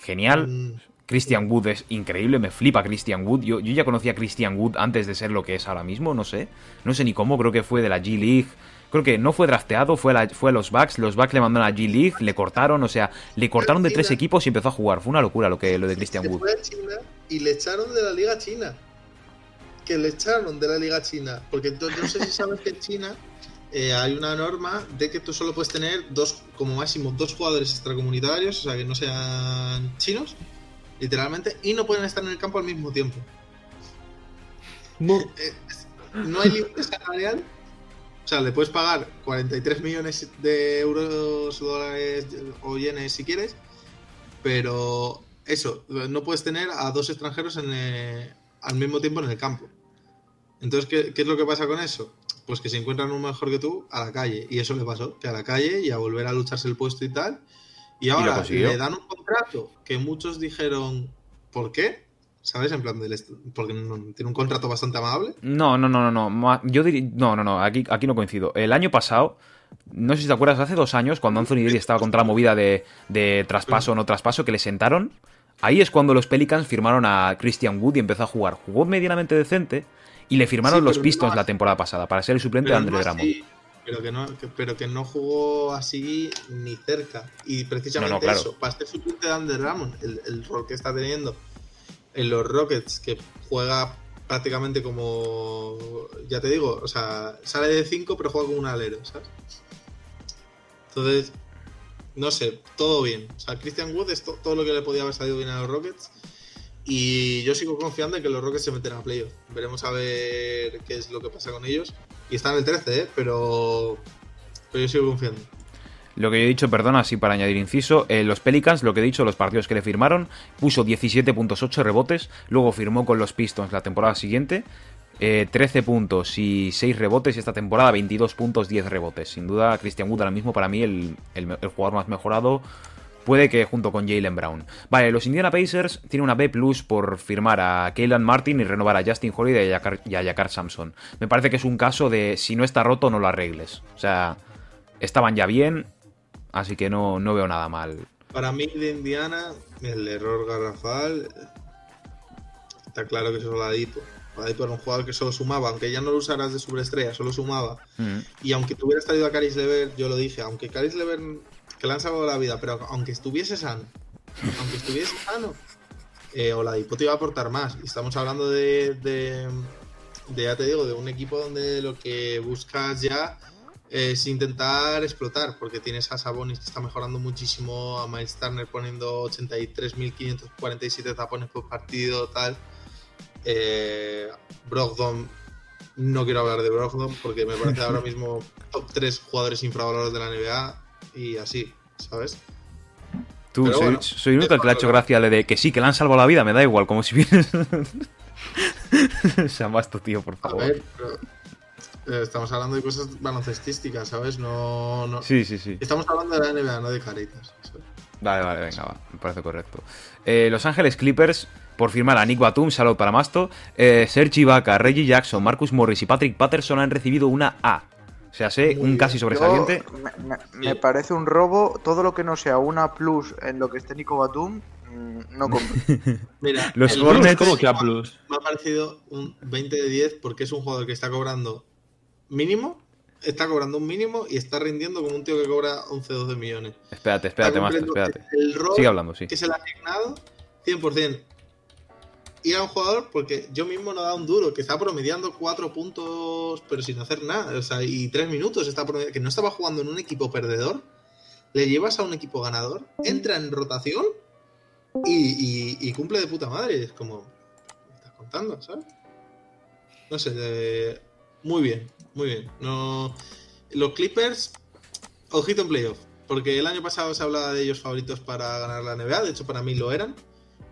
Genial. Mm, Christian Wood es increíble, me flipa Christian Wood. Yo, yo ya conocía a Christian Wood antes de ser lo que es ahora mismo, no sé. No sé ni cómo, creo que fue de la G League. Creo que no fue drafteado, fue a, la- fue a los Bucks. Los Bucks le mandaron a G League, le cortaron, o sea, le cortaron de tres equipos y empezó a jugar. Fue una locura lo, que, lo de Christian se Wood. fue a China y le echaron de la Liga China. Que le echaron de la Liga China. Porque tú- no sé si sabes que en China eh, hay una norma de que tú solo puedes tener dos, como máximo, dos jugadores extracomunitarios, o sea, que no sean chinos, literalmente, y no pueden estar en el campo al mismo tiempo. No. Eh, no hay límite salarial. O sea, le puedes pagar 43 millones de euros, dólares o yenes si quieres, pero eso, no puedes tener a dos extranjeros en, eh, al mismo tiempo en el campo. Entonces, ¿qué, qué es lo que pasa con eso? Pues que se encuentran un mejor que tú a la calle. Y eso le pasó, que a la calle y a volver a lucharse el puesto y tal. Y ahora consiguió. le dan un contrato que muchos dijeron, ¿por qué? ¿Sabes? En plan, del porque tiene un contrato bastante amable. No, no, no, no, no. Yo diría. No, no, no. Aquí, aquí no coincido. El año pasado. No sé si te acuerdas, hace dos años, cuando Anthony Davis estaba contra la movida de, de traspaso o no traspaso, que le sentaron. Ahí es cuando los Pelicans firmaron a Christian Wood y empezó a jugar. Jugó medianamente decente y le firmaron Sí, los no Pistons así. la temporada pasada para ser el suplente de no Drummond. así, pero, que no, que- pero que no jugó así ni cerca. Y precisamente No, no, claro. eso, para este suplente de Andre Drummond, el, el rol que está teniendo en los Rockets, que juega prácticamente como, ya te digo, o sea, sale de 5 pero juega como un alero, ¿sabes? Entonces, no sé, todo bien. O sea, Christian Wood es to- todo lo que le podía haber salido bien a los Rockets. Y yo sigo confiando en que los Rockets se meten a playoff. Veremos a ver qué es lo que pasa con ellos. Y están en el 13, ¿eh? Pero, pero yo sigo confiando. Lo que yo he dicho, perdona, así para añadir inciso, eh, los Pelicans, lo que he dicho, los partidos que le firmaron, puso 17.8 rebotes, luego firmó con los Pistons la temporada siguiente, eh, 13 puntos y 6 rebotes, y esta temporada 22 puntos, 10 rebotes. Sin duda, Christian Wood ahora mismo para mí el, el el jugador más mejorado puede que junto con Jalen Brown. Vale, los Indiana Pacers tienen una B plus por firmar a Kaylan Martin y renovar a Justin Holiday y a, y a Yakar Samson. Me parece que es un caso de si no está roto, no lo arregles. O sea, estaban ya bien, así que no, no veo nada mal. Para mí de Indiana, el error garrafal está claro que es Oladipo. Oladipo era un jugador que solo sumaba, aunque ya no lo usaras de superestrella, solo sumaba. Mm. Y aunque te hubieras traído a Caris Lever, yo lo dije, aunque Caris Lever, que le han salvado la vida, pero aunque estuviese sano, aunque estuviese sano, eh, Oladipo te iba a aportar más. Y estamos hablando de, de, de, ya te digo, de un equipo donde lo que buscas ya es intentar explotar, porque tienes a Sabonis que está mejorando muchísimo, a Miles Turner poniendo 83.547 tapones por partido, tal. Eh, Brogdon, no quiero hablar de Brogdon porque me parece ahora mismo top 3 jugadores infravalorados de la NBA y así, ¿sabes? Tú, Pero soy, bueno, soy que le ha hecho gracia le de que sí, que le han salvado la vida, me da igual, como si vienes. Esto, tío, por A favor. ver, pero, eh, estamos hablando de cosas baloncestísticas, ¿sabes? No, no... Sí, sí, sí. Estamos hablando de la NBA, no de caritas. ¿sabes? Vale, vale, venga, va. Me parece correcto. Eh, Los Ángeles Clippers, por firmar a Nick Batum, salud para Masto. Eh, Serge Ibaka, Reggie Jackson, Marcus Morris y Patrick Patterson han recibido una A. O sea, sé, Muy un casi sobresaliente. Yo- me, me- me Bien. parece un robo todo lo que no sea una plus en lo que esté Nico Batum. mm, No compro. Mira, Los Hornets- ¿Cómo que A plus? me ha parecido un 20 de 10 porque es un jugador que está cobrando mínimo, está cobrando un mínimo y está rindiendo como un tío que cobra 11 12 millones. Espérate, espérate, cumpliendo espérate. El rol Sigue hablando, sí. que se le ha asignado 100%. Ir a un jugador porque yo mismo no da un duro, que está promediando 4 puntos pero sin hacer nada, o sea, y 3 minutos, está que no estaba jugando en un equipo perdedor, le llevas a un equipo ganador, entra en rotación y, cumple de puta madre. Es como, ¿me estás contando, sabes? No sé, eh, muy bien, muy bien. No, los Clippers, ojito en playoff, porque el año pasado se hablaba de ellos favoritos para ganar la NBA, de hecho para mí lo eran.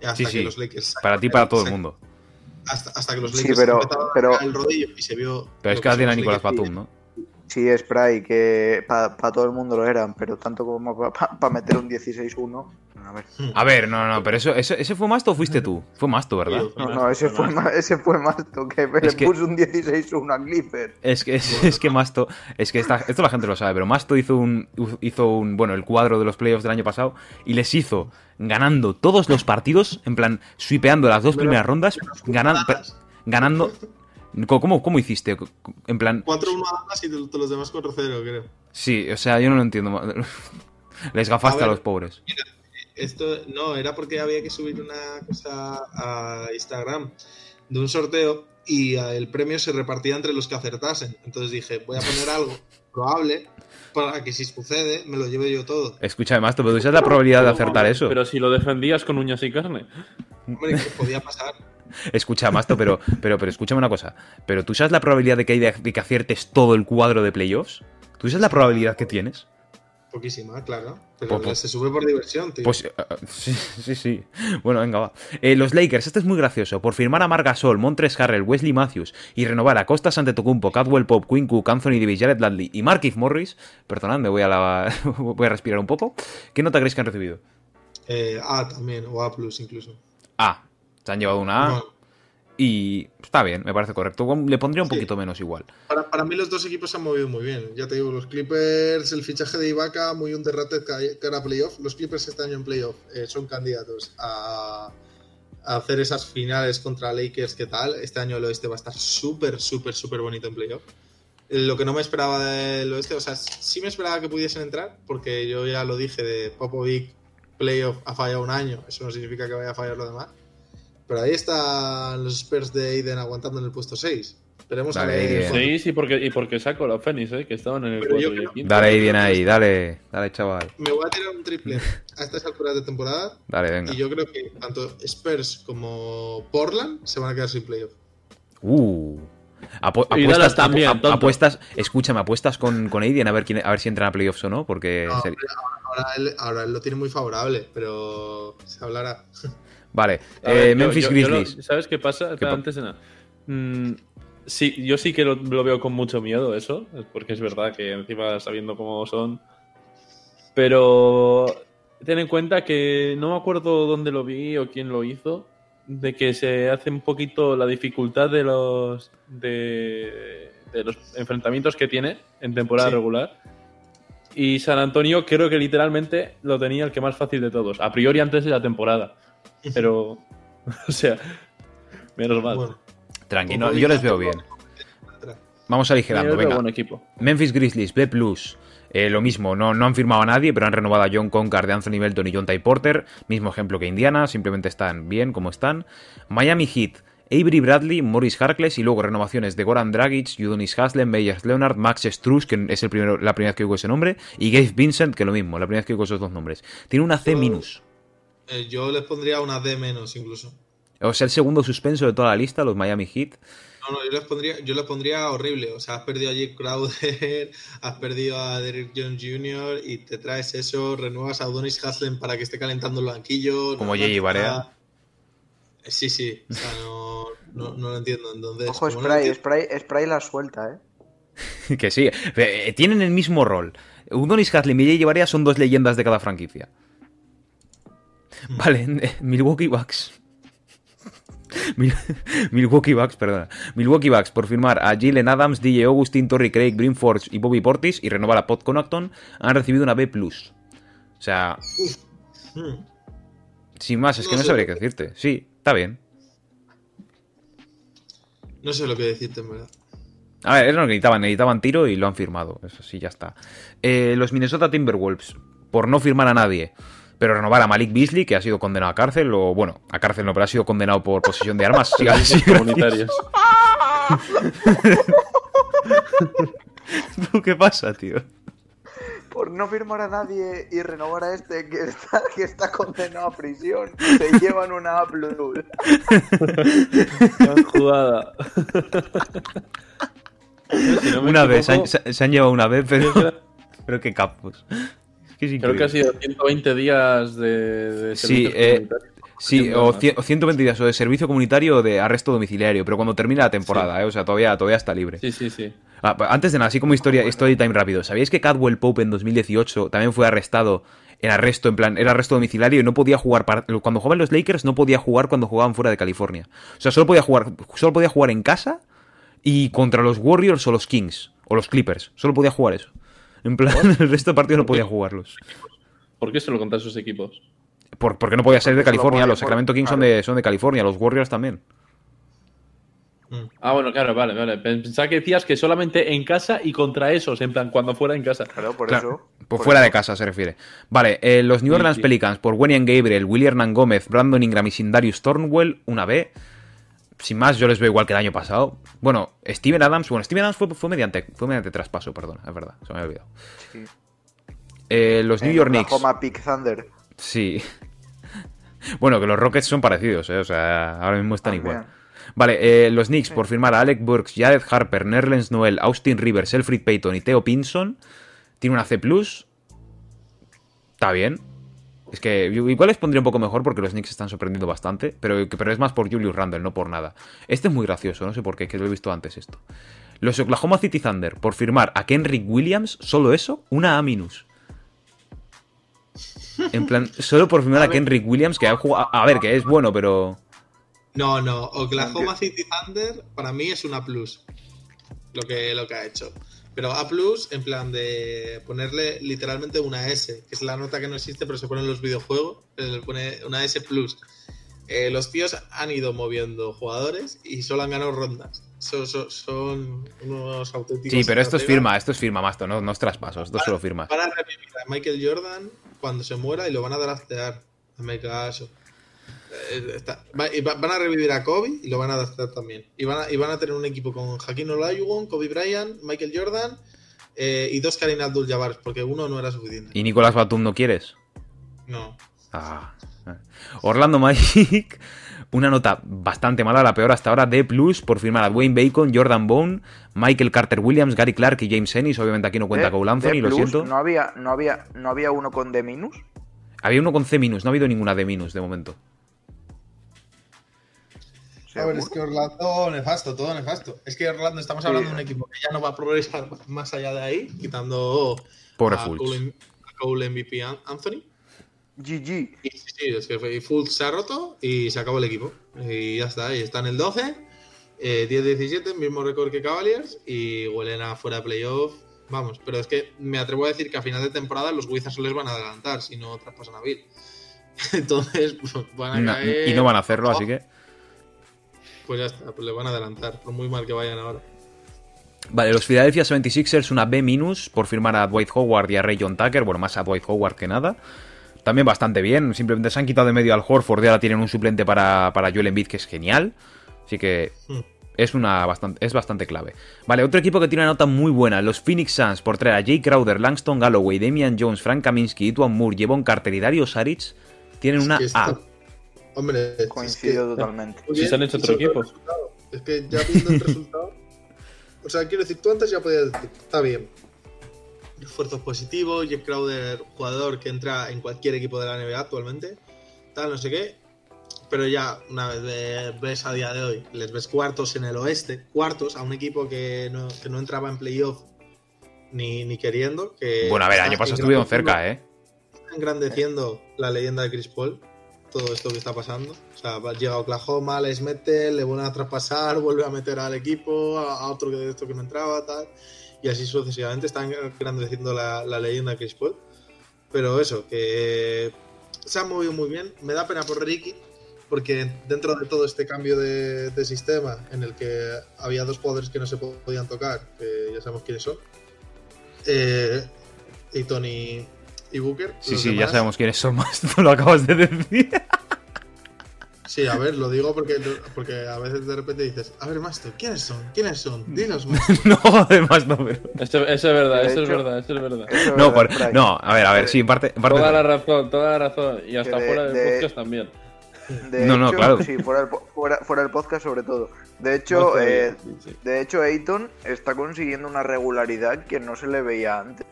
Hasta Sí, que sí. los Lakers Para ti y para todo el mundo. Hasta, hasta que los Sí, Lakers pero- a pero- tocar el rodillo y se vio. Pero es que ahora tiene a Nicolás. Batum, ¿no? Sí, Spray, que para todo el mundo lo eran, pero tanto como para meter un 16-1. A ver. A ver, no, no, pero eso, eso- ¿ese fue Masto o fuiste tú? Fue Masto, ¿verdad? Sí, No, no, ese fue, más, ese fue más que le que- puso un 16-1 a Clipper. Es que, es, es que Masto, es que esta- esto la gente lo sabe, pero Masto hizo un, hizo un, bueno, el cuadro de los playoffs del año pasado y les hizo ganando todos los partidos, en plan, sweepeando las dos primeras rondas, ganando, ganando, ¿cómo, cómo hiciste? En plan, 4-1 a Danas y todos los demás 4-0, creo. sí, o sea, yo no lo entiendo. Les gafaste a, los pobres. Esto no, era porque había que subir una cosa a Instagram de un sorteo y eh, el premio se repartía entre los que acertasen. Entonces dije, voy a poner algo probable para que si sucede me lo lleve yo todo. Escúchame, Masto, pero tú sabes la probabilidad de acertar eso. Pero si lo defendías con uñas y carne. Hombre, que podía pasar. Escucha, Masto, pero, pero, pero escúchame una cosa. Pero tú sabes la probabilidad de que, hay de, de que aciertes todo el cuadro de playoffs. ¿Tú sabes la probabilidad que tienes? Poquísima, claro. Pero Pues- pues- se sube por diversión, tío. Pues eh, sí, sí, sí. Bueno, venga, va. Eh, los Lakers, este es muy gracioso. Por firmar a Marc Gasol, Montres Harrell, Wesley Matthews y renovar a Costas Antetokounmpo, Cadwell Pop, Quinn Cook, Anthony Davis, Jared Dudley y Markif Morris. Perdonad, me voy a, la, voy a respirar un poco. ¿Qué nota creéis que han recibido? Eh, A también, o A plus incluso. A. Se han llevado una A No, y está bien, me parece correcto. Le pondría un Sí. poquito menos igual. para, para mí los dos equipos se han movido muy bien. Ya te digo, los Clippers, el fichaje de Ibaka, muy underrated ca- cara a playoff. Los Clippers este año en playoff eh, son candidatos a, a hacer esas finales contra Lakers, ¿qué tal? Este año el oeste va a estar súper, súper, súper bonito en playoff. Eh, Lo que no me esperaba del oeste, o sea, sí me esperaba que pudiesen entrar, porque yo ya lo dije de Popovic, playoff ha fallado un año, eso no significa que vaya a fallar lo demás. Pero ahí están los Spurs de Aiden aguantando en el puesto 6. Esperemos Dale, a ver Aiden. Sí, sí, porque, y porque saco los Fénix, ¿eh? que estaban en el Pero 4 yo y el creo- 15. Dale bien ahí, dale, dale, chaval. Me voy a tirar un triple a estas alturas de temporada Dale, venga. y yo creo que tanto Spurs como Portland se van a quedar sin playoff. Uh. Apu- Y apuestas, Dallas también, apu- ap- tonto. apuestas, escúchame, apuestas con, con Aiden a ver quién, a ver si entran a playoffs o no, porque No, seri- Ahora él, ahora él lo tiene muy favorable, pero se hablará. Vale, ver, eh, yo- Memphis yo- Grizzlies. ¿Sabes qué pasa? ¿Qué pa- Antes de nada. Mm, sí, yo sí que lo, lo veo con mucho miedo eso, porque es verdad que encima sabiendo cómo son. Pero ten en cuenta que no me acuerdo dónde lo vi o quién lo hizo, de que se hace un poquito la dificultad de los de, de los enfrentamientos que tiene en temporada Sí. regular. Y San Antonio creo que literalmente lo tenía el que más fácil de todos, a priori antes de la temporada. Pero, o sea, menos mal. Bueno, Tranquilo, Como yo les veo bien. Vamos aligerando, venga. buen equipo. Memphis Grizzlies, B+. Eh, lo mismo, no, no han firmado a nadie, pero han renovado a John Concar de Anthony Belton y John Ty Porter. Mismo ejemplo que Indiana, simplemente están bien como están. Miami Heat, Avery Bradley, Morris Harkless y luego renovaciones de Goran Dragic, Udonis Haslem, Meyers Leonard, Max Struz, que es el primero, la primera vez que oigo ese nombre, y Gabe Vincent, que lo mismo, la primera vez que oigo esos dos nombres. Tiene una C-. Yo- O eh, yo les pondría una D menos incluso. sea, el segundo suspenso de toda la lista, los Miami Heat. No, no, yo les pondría, yo les pondría horrible. O sea, has perdido a Jake Crowder, has perdido a Derrick Jones Jr. y te traes eso, renuevas a Donis Haslem para que esté calentando el banquillo. Como no, J.J. no, Barea. Eh, Sí, sí, o sea, no, no, no lo entiendo. Entonces, Ojo, no Spray, entiendo- Spray, Spray la suelta, ¿eh? que sí, eh, tienen el mismo rol. Udonis Haslem y J.J. Barea son dos leyendas de cada franquicia. Vale, Milwaukee Bucks. Mil- Milwaukee Bucks, perdona. Milwaukee Bucks por firmar a Jalen Adams, DJ Augustin, Torrey Craig, Green Forge y Bobby Portis y renovar a Pod Connaughton han recibido una B+. O sea, sin más, es que No sabría qué decirte. Sí, está bien. No sé lo que decirte, en verdad. A ver, es lo que necesitaban, necesitaban tiro y lo han firmado. Eso sí, ya está. Eh, los Minnesota Timberwolves, por no firmar a nadie, pero renovar a Malik Beasley, que ha sido condenado a cárcel, o bueno, a cárcel no, pero ha sido condenado por posesión de armas. Sí, sí. ¿Tú ¿Qué pasa, tío? Por no firmar a nadie y renovar a este que está, que está condenado a prisión, se llevan una A+. Gran jugada. Si no Una vez, se han, se han llevado una vez, pero, pero qué capos. Es que es Creo que ha sido 120 días de, de Sí, eh, comunitarios. Sí, o, nada. cien- o 120 días o de servicio comunitario o de arresto domiciliario, pero cuando termina la temporada, ¿eh? o sea, todavía, todavía está libre. Sí, sí, sí. Ah, pa- antes de nada, así como historia, story time rápido. ¿Sabíais que Cadwell Pope en 2018 también fue arrestado en arresto, en plan, era arresto domiciliario y no podía jugar par- cuando jugaban los Lakers no podía jugar cuando jugaban fuera de California. O sea, solo podía jugar, solo podía jugar en casa y contra los Warriors o los Kings o los Clippers. Solo podía jugar eso. En plan, el resto de partidos no podía jugarlos. ¿Por qué se lo contan sus equipos? Por- porque no podía ser de California. podía Los Sacramento Kings son de, son de California, los Warriors también. Hmm. Ah, bueno, claro, vale, vale. Pensaba que decías que solamente en casa y contra esos, en plan, cuando fuera en casa. Claro, por Claro, eso. Por por fuera eso. de casa se refiere. Vale, eh, los New Orleans sí. Pelicans por Wenian Gabriel, Hernán Gómez, Brandon Ingram y Sindarius Thornwell, una B. Sin más, yo les veo igual que el año pasado. Bueno, Steven Adams, bueno, Steven Adams fue, fue mediante, fue mediante traspaso, perdón, es verdad, se me había olvidado. Sí. Eh, los New York Knicks. Pick Thunder. Sí. Bueno, que los Rockets son parecidos, ¿eh? o sea, ahora mismo están También. igual. Vale, eh, los Knicks por firmar a Alec Burks, Jared Harper, Nerlens Noel, Austin Rivers, Elfrid Payton y Theo Pinson. Tiene una C. Está bien. Es que igual les pondría un poco mejor porque los Knicks están sorprendiendo bastante, pero, pero es más por Julius Randle, no por nada. Este es muy gracioso, no sé por qué, que lo he visto antes esto. Los Oklahoma City Thunder por firmar a Kenrick Williams, solo eso, una A minus. En plan, solo por firmar a, Kenrick Williams, que ha jugado. A ver, que es bueno, pero. No, no. Oklahoma City Thunder para mí es una plus. Lo que, lo que ha hecho. Pero A plus en plan de ponerle literalmente una S, que es la nota que no existe, pero se pone en los videojuegos. eh, Le pone una S plus. Eh, los tíos han ido moviendo jugadores y solo han ganado rondas. Son, son- son unos auténticos. Sí, pero esto es firma, esto es firma, Masto, no, no es traspaso, esto es solo firma. Van a revivir a Michael Jordan cuando se muera y lo van a draftear. Hazme caso. Eh, está- va- y va- van a revivir a Kobe y lo van a draftear también. Y van a, y van a tener un equipo con Hakim Olajuwon, Kobe Bryant, Michael Jordan eh, y dos Karim Abdul-Jabbar, porque uno no era suficiente. ¿Y Nicolás Batum no quieres? No. Ah. Orlando Magic, una nota bastante mala, la peor hasta ahora, D plus por firmar a Dwayne Bacon, Jordan Bone, Michael Carter Williams, Gary Clark y James Ennis. Obviamente aquí no cuenta Cole Anthony, lo siento. No había, no, había, no había uno con D minus. Había uno con C minus, no ha habido ninguna D minus de momento. A ver, es que Orlando, nefasto, todo nefasto. Es que Orlando, estamos hablando de un equipo que ya no va a progresar más allá de ahí, quitando Pobre a Fultz. Cole, a Cole MVP An- Anthony. GG. Y sí, sí, es que Fultz se ha roto y se acabó el equipo. Y ya está, y está en el 12, eh, 10-17, mismo récord que Cavaliers y huelen a fuera de playoff. Vamos, pero es que me atrevo a decir que a final de temporada los Wizards les van a adelantar si no traspasan a Bill. Entonces, pues, van a No- caer. y no van a hacerlo, así que. Pues ya está, pues le van a adelantar, por muy mal que vayan ahora. Vale, los Philadelphia 76ers una B- por firmar a Dwight Howard y a Ray John Tucker. Bueno, más a Dwight Howard que nada. También bastante bien. Simplemente se han quitado de medio al Horford y ahora tienen un suplente para, para Joel Embiid que es genial. Así que Hmm. es, una bastante, es bastante clave. Vale, otro equipo que tiene una nota muy buena. Los Phoenix Suns por traer a Jay Crowder, Langston Galloway, Damian Jones, Frank Kaminsky, Ituan Moore, Jevon Carter y Dario Saric. Tienen una Es A. Hombre, es Coincido que- totalmente. Si bien, se han hecho y otro equipo. Es que ya viendo el resultado. o sea, quiero decir, tú antes ya podías decir, está bien. Esfuerzos positivos, Jeff Crowder, jugador que entra en cualquier equipo de la NBA actualmente, tal, no sé qué. Pero ya, una vez ve- ves a día de hoy, les ves cuartos en el oeste, cuartos a un equipo que no, que no entraba en playoff ni, ni queriendo. Que Bueno, a ver, año pasado estuvieron cerca, ¿eh? engrandeciendo la leyenda de Chris Paul, todo esto que está pasando. O sea, llega Oklahoma, les mete, le vuelven a traspasar, vuelve a meter al equipo, a, otro que de esto que no entraba, tal. Y así sucesivamente está engrandeciendo la, la leyenda de Chris Paul. Pero eso, que se ha movido muy bien. Me da pena por Ricky, porque dentro de todo este cambio de, sistema en el que había dos jugadores que no se podían tocar, que ya sabemos quiénes son, eh, y, y Booker. Sí, sí, ya sabemos quiénes son más. Tú lo acabas de decir. Sí, a ver, lo digo porque, porque a veces de repente dices, a ver, Master, ¿quiénes son? ¿Quiénes son? Dinos, Master. no, además no, pero. Eso, eso es verdad, eso es verdad, eso es verdad. Eso No, verdad, por- no, a ver, a ver, sí, en parte. en parte Toda no. la razón, toda la razón. Y hasta de- fuera del de- podcast también. De No, no, claro. Sí, fuera del, po- fuera, fuera del podcast sobre todo. De hecho, todavía, eh, sí, sí. de hecho, Ayton está consiguiendo una regularidad que no se le veía antes.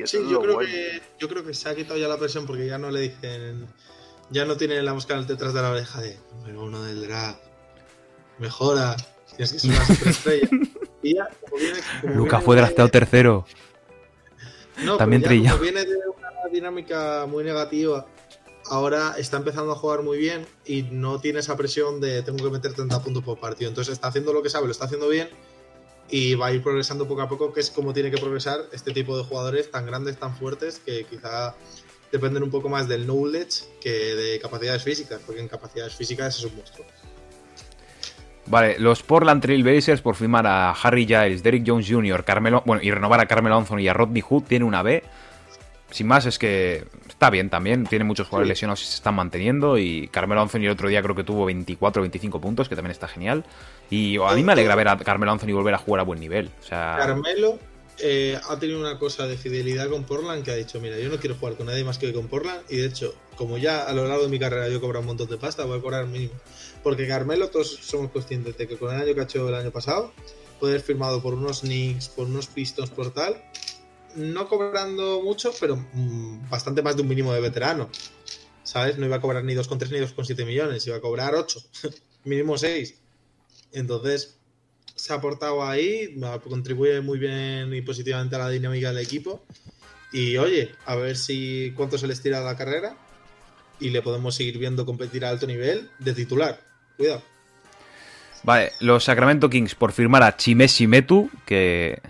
Y eso Sí, es yo lo creo, bueno. que, yo creo que se ha quitado ya la presión porque ya no le dicen, ya no tiene la mosca detrás de la oreja de número uno del draft. Mejora, tienes que ser una superestrella. y ya, como viene, como Luca viene fue de- drafteado tercero. No, También pero ya como viene de una dinámica muy negativa, ahora está empezando a jugar muy bien y no tiene esa presión de tengo que meter 30 puntos por partido. Entonces está haciendo lo que sabe, lo está haciendo bien y va a ir progresando poco a poco, que es como tiene que progresar este tipo de jugadores tan grandes, tan fuertes, que quizá dependen un poco más del knowledge que de capacidades físicas, porque en capacidades físicas es un monstruo. Vale, los Portland Trail Blazers por firmar a Harry Giles, Derrick Jones Jr., Carmelo, bueno, y renovar a Carmelo Anthony y a Rodney Hood tiene una B. Sin más, es que está bien también. Tiene muchos jugadores Sí. lesionados y se están manteniendo. Y Carmelo Anthony el otro día creo que tuvo 24 o 25 puntos, que también está genial. Y a mí me alegra ver a Carmelo Anthony volver a jugar a buen nivel. O sea, Carmelo eh, ha tenido una cosa de fidelidad con Portland que ha dicho, mira, yo no quiero jugar con nadie más que con Portland y de hecho, como ya a lo largo de mi carrera yo he cobrado un montón de pasta, voy a cobrar mínimo. Porque Carmelo, todos somos conscientes de que con el año que ha hecho el año pasado, haber firmado por unos Knicks, por unos Pistons, por tal, no cobrando mucho, pero mm, bastante más de un mínimo de veterano. ¿Sabes? No iba a cobrar ni 2,3 ni 2,7 millones, iba a cobrar 8, mínimo 6. Entonces, se ha aportado ahí, contribuye muy bien y positivamente a la dinámica del equipo. Y oye, a ver si cuánto se les tira la carrera y le podemos seguir viendo competir a alto nivel de titular. Cuidado. Vale, los Sacramento Kings por firmar a Chimesi Metu, que.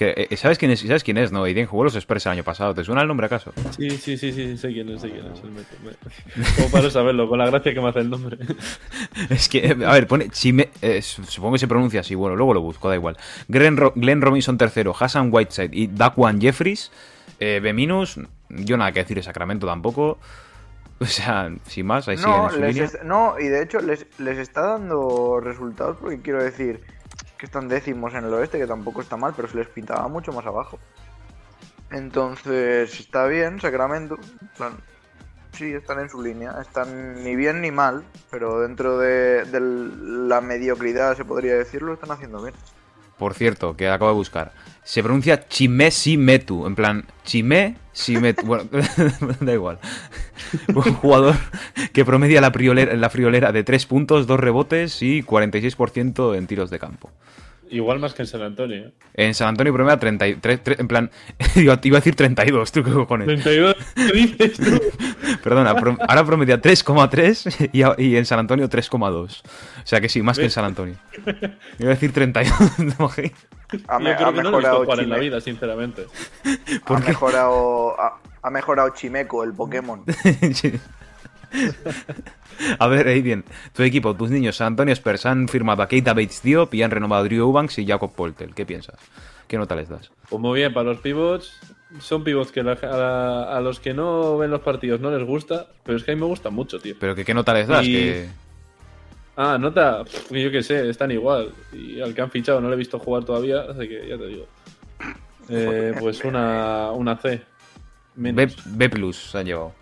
Que eh, ¿sabes, quién es, ¿Sabes quién es? No, bien jugó los Spurs el año pasado. ¿Te suena el nombre acaso? Sí, sí, sí, sí, sé quién es, sé quién es. me- Como para saberlo, con la gracia que me hace el nombre. Es que, eh, a ver, pone eh, supongo que se pronuncia así, bueno, luego lo busco, da igual. Glenn, Ro- Glenn Robinson III, Hassan Whiteside y Daquan Jeffries. Eh, B-, yo nada que decir de Sacramento tampoco. O sea, sin más, ahí siguen No, en su les línea. est- no, y de hecho les, les está dando resultados porque quiero decir que están décimos en el oeste, que tampoco está mal, pero se les pintaba mucho más abajo. Entonces, está bien, Sacramento. en plan, sí, están en su línea. Están ni bien ni mal, pero dentro de, la mediocridad, se podría decir, lo están haciendo bien. Por cierto, que acabo de buscar. Se pronuncia Chimesi Metu. En plan, Chime Metu. Bueno, da igual. Un jugador que promedia la friolera, la friolera de 3 puntos, 2 rebotes y 46% en tiros de campo. Igual más que en San Antonio. ¿eh? En San Antonio promedia 33, tre- en plan, iba a decir 32, tú qué cojones. 32, ¿qué dices tú? Perdona, pro- ahora promedia 3,3 y, y en San Antonio 3,2. O sea que sí, más que en San Antonio. Iba a decir 32, ¿te imaginas? Ha, me- Yo creo ha que no lo he visto mejorado jugar en la vida, sinceramente. ha mejorado, ha, ha mejorado Chimeco, el Pokémon. Sí. A ver, Aiden, tu equipo, tus niños, Antonio Spurs han firmado a Keita Bates Diop y han renovado a Drew y Jacob Poltel. ¿Qué piensas? ¿Qué nota les das? Pues muy bien, para los pivots, son pivots que la- a, la- a los que no ven los partidos no les gusta, pero es que a mí me gustan mucho, tío. ¿Pero que, qué nota les das? Y- Que- Ah, nota, pff, yo qué sé, están igual. Y al que han fichado no le he visto jugar todavía, así que ya te digo. Eh, pues una, una C. Menos. B, B plus han llevado.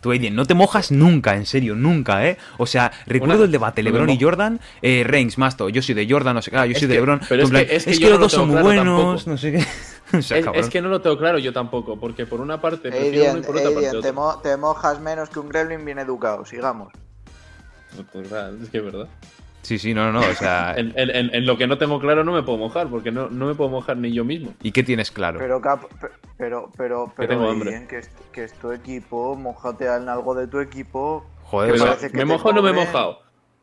Tú, Aiden, no te mojas nunca, en serio, nunca, ¿eh? O sea, recuerdo Una- el debate no LeBron y. Jordan, eh, Reigns, Masto, yo soy de Jordan, no sé qué, ah, yo Es soy de que- LeBron. pero es plan, que- es que los no dos son tengo muy claro buenos, tampoco. no sé qué. O sea, Es, que no lo tengo claro yo tampoco, porque por una parte prefiero uno y Aiden, por otra parte te, mo- te mojas menos que un gremlin bien educado. Sigamos. Pues, claro, es que es verdad. Sí, sí, no, no, no, o sea... En, en- en- en lo que no tengo claro no me puedo mojar, porque no, no me puedo mojar ni yo mismo. ¿Y qué tienes claro? Pero, Cap, pe- pero, pero, pero, tengo hambre. que, es, que es tu equipo, mojate en algo de tu equipo. Joder, que ¿Me mojo o no me he mojado?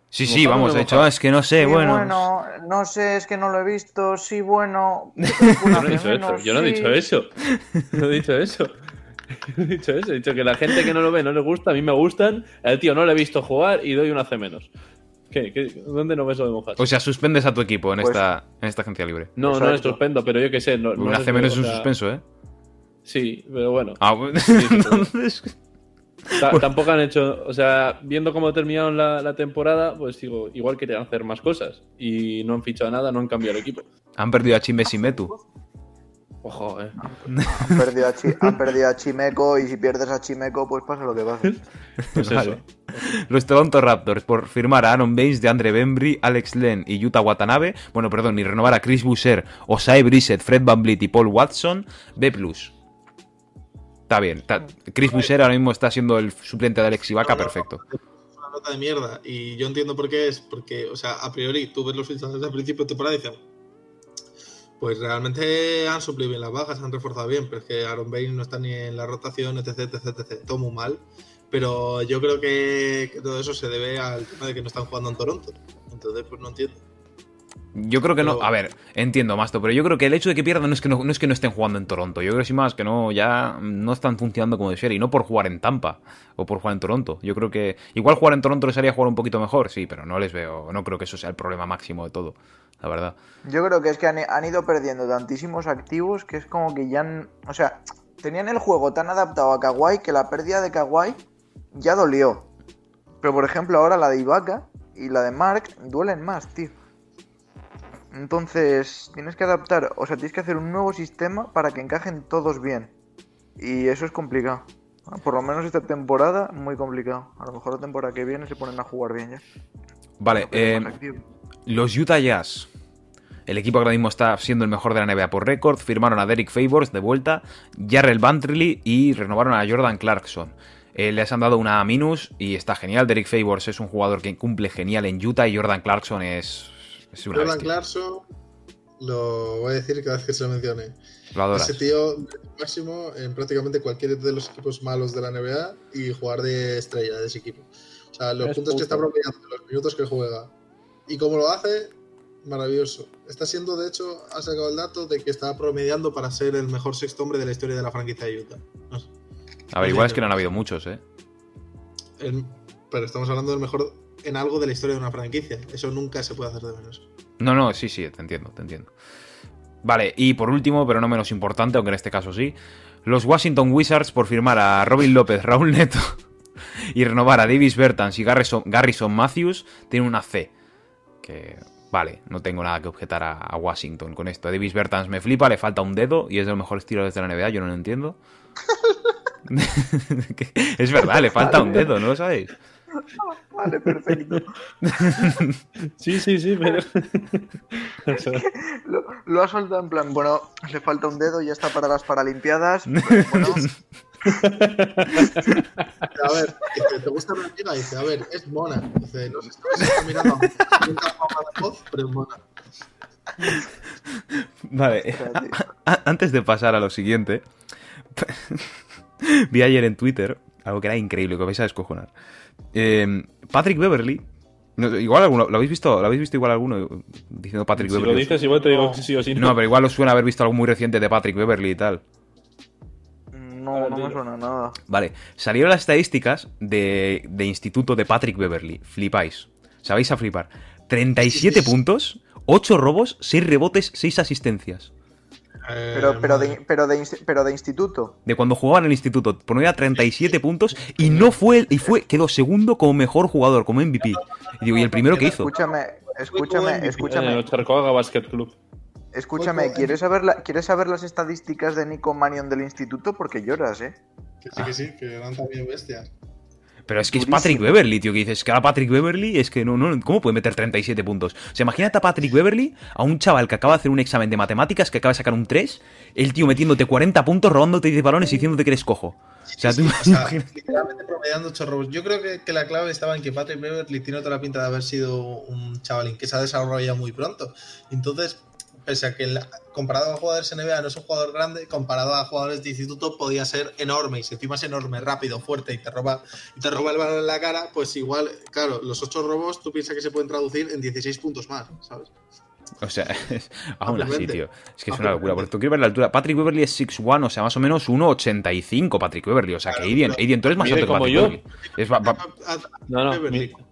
sí, sí, vamos, me he dicho, mojado. "Ah, es que no sé, Sí, bueno... no sé, es que no lo he visto. Sí, bueno. Yo no he dicho eso, yo no he dicho eso. No he dicho eso. He dicho eso. He dicho que la gente que no lo ve no le gusta, a mí me gustan. El tío no le he visto jugar y doy una C menos. ¿Qué? ¿Qué? ¿Dónde no ves lo de mojar? O sea, suspendes a tu equipo en, Pues- esta, en esta agencia libre. no, no les exacto. suspendo, pero yo qué sé. No, no hace menos o un sea, suspenso, ¿eh? Sí, pero bueno. Ah, bueno, sí, entonces... Ta- Tampoco han hecho, o sea, viendo cómo terminaron la, la temporada, pues digo, igual querían hacer más cosas y no han fichado nada, no han cambiado el equipo. Han perdido a Chimbes y Metu. Ojo, eh. Han perdido, a Chi- han perdido a Chimeco y si pierdes a Chimeco, pues pasa lo que pase. Pues Vale. eso. Los Toronto Raptors por firmar a Aaron Baines, de Andre Bembry, Alex Len y Yuta Watanabe. Bueno, perdón, y renovar a Chris Boucher, Osai Brissett, Fred Van Vliet y Paul Watson. B+. Está bien. está- Chris Boucher ahora mismo está siendo el suplente de Alex Ibaka, perfecto. una nota de mierda. Y yo entiendo por qué es, porque, o sea, a priori tú ves los fichajes al principio de temporada y dices, pues realmente han suplido bien las bajas, han reforzado bien, pero es que Aaron Baines no está ni en la rotación, etc, etc, etc. Todo muy mal. Pero yo creo que, que todo eso se debe al tema de que no están jugando en Toronto. Entonces, pues no entiendo. Yo creo que no. A ver, entiendo, Masto, pero yo creo que el hecho de que pierdan no es que no, no es que no estén jugando en Toronto. Yo creo que sí más que no, ya no están funcionando como debería. Y no por jugar en Tampa o por jugar en Toronto. Yo creo que. Igual jugar en Toronto les haría jugar un poquito mejor, sí, pero no les veo. No creo que eso sea el problema máximo de todo, la verdad. Yo creo que es que han, han ido perdiendo tantísimos activos que es como que ya. han- o sea, tenían el juego tan adaptado a Kawhi que la pérdida de Kawhi ya dolió. Pero por ejemplo, ahora la de Ibaka y la de Mark duelen más, tío. Entonces, tienes que adaptar, o sea, tienes que hacer un nuevo sistema para que encajen todos bien. Y eso es complicado. Por lo menos esta temporada, muy complicado. A lo mejor la temporada que viene se ponen a jugar bien ya. Vale, eh, los Utah Jazz. El equipo que ahora mismo está siendo el mejor de la NBA por récord. Firmaron a Derek Favors de vuelta, Jarrell Bantrilly y renovaron a Jordan Clarkson. Eh, les han dado una minus y está genial. Derek Favors es un jugador que cumple genial en Utah y Jordan Clarkson es, es una Jordan bestia. Clarkson, lo voy a decir cada vez que se lo mencione. Lo adoras. Ese tío máximo en prácticamente cualquier de los equipos malos de la NBA y jugar de estrella de ese equipo. O sea, los Es puntos puto. que está promediando, los minutos que juega y cómo lo hace, maravilloso. Está siendo, de hecho, ha sacado el dato de que está promediando para ser el mejor sexto hombre de la historia de la franquicia de Utah. No sé. A ver, igual es que no han habido muchos, ¿eh? El- pero estamos hablando del mejor en algo de la historia de una franquicia. Eso nunca se puede hacer de menos. No, no, sí, sí, te entiendo, te entiendo. Vale, y por último, pero no menos importante, aunque en este caso sí, los Washington Wizards por firmar a Robin López, Raúl Neto y renovar a Davis Bertans y Garrison, Garrison Matthews tienen una C. Que, vale, no tengo nada que objetar a, a Washington con esto. Davis Bertans me flipa, le falta un dedo y es de los mejores tiros de la NBA, yo no lo entiendo. Es verdad, le falta un dedo, ¿no lo sabéis? Vale, perfecto. Sí, sí, sí, pero. Lo, lo ha soltado en plan, bueno, le falta un dedo y ya está para las Paralimpiadas. Bueno, A ver, dice, ¿te gusta la? Dice, a ver, es mona. Dice, no sé si está mirando a voz, pero es mona. Vale, antes de pasar a lo siguiente, vi ayer en Twitter algo que era increíble, que vais a descojonar. Eh, Patrick Beverly, no, igual alguno, ¿lo habéis visto? ¿Lo habéis visto igual alguno diciendo Patrick Si lo Beverly? dices, igual te digo sí o sí. No, pero igual os suena haber visto algo muy reciente de Patrick Beverly y tal. No, no me suena nada. Vale, salieron las estadísticas de, de instituto de Patrick Beverly. Flipáis. Sabéis a flipar. 37 puntos, 8 robos, 6 rebotes, 6 asistencias. Eh, Pero, pero, de, pero, de, pero de instituto. De cuando jugaba en el instituto, ponía 37 puntos y no fue, y fue, quedó segundo como mejor jugador, como MVP. Y digo, ¿y el primero que hizo? Escúchame, escúchame, En el escúchame, Charcoaga Basket Club. Escúchame. ¿Quieres saber, la- ¿Quieres saber las estadísticas de Nico Manion del instituto? Porque lloras, ¿eh? Que sí, que sí, que eran también bestias. Pero es que es Patrick Beverly, tío, que dices que ahora Patrick Beverly es que no, no, ¿cómo puede meter 37 puntos? O sea, imagínate a Patrick Beverly, a un chaval que acaba de hacer un examen de matemáticas, que acaba de sacar un 3, el tío metiéndote 40 puntos, robándote 10 balones y diciéndote que eres cojo. O sea, tú Sí, o sea, imagínate- literalmente promediando 8 robos. Yo creo que, que la clave estaba en que Patrick Beverly tiene toda la pinta de haber sido un chavalín que se ha desarrollado muy pronto. Entonces, pese a que la- comparado a jugadores NBA no es un jugador grande, comparado a jugadores de instituto podía ser enorme. Y si encima es enorme, rápido, fuerte y te roba, y te roba el balón en la cara, pues igual, claro, los 8 robos tú piensas que se pueden traducir en 16 puntos más, ¿sabes? O sea, es- aún así, tío. Es que es una locura. Porque tú quieres ver la altura. Patrick Beverly es 6'1, o sea, más o menos 1'85 Patrick Beverly. O sea, que Aiden, Aiden, tú eres más alto que como Patrick yo. Beverly. No, no.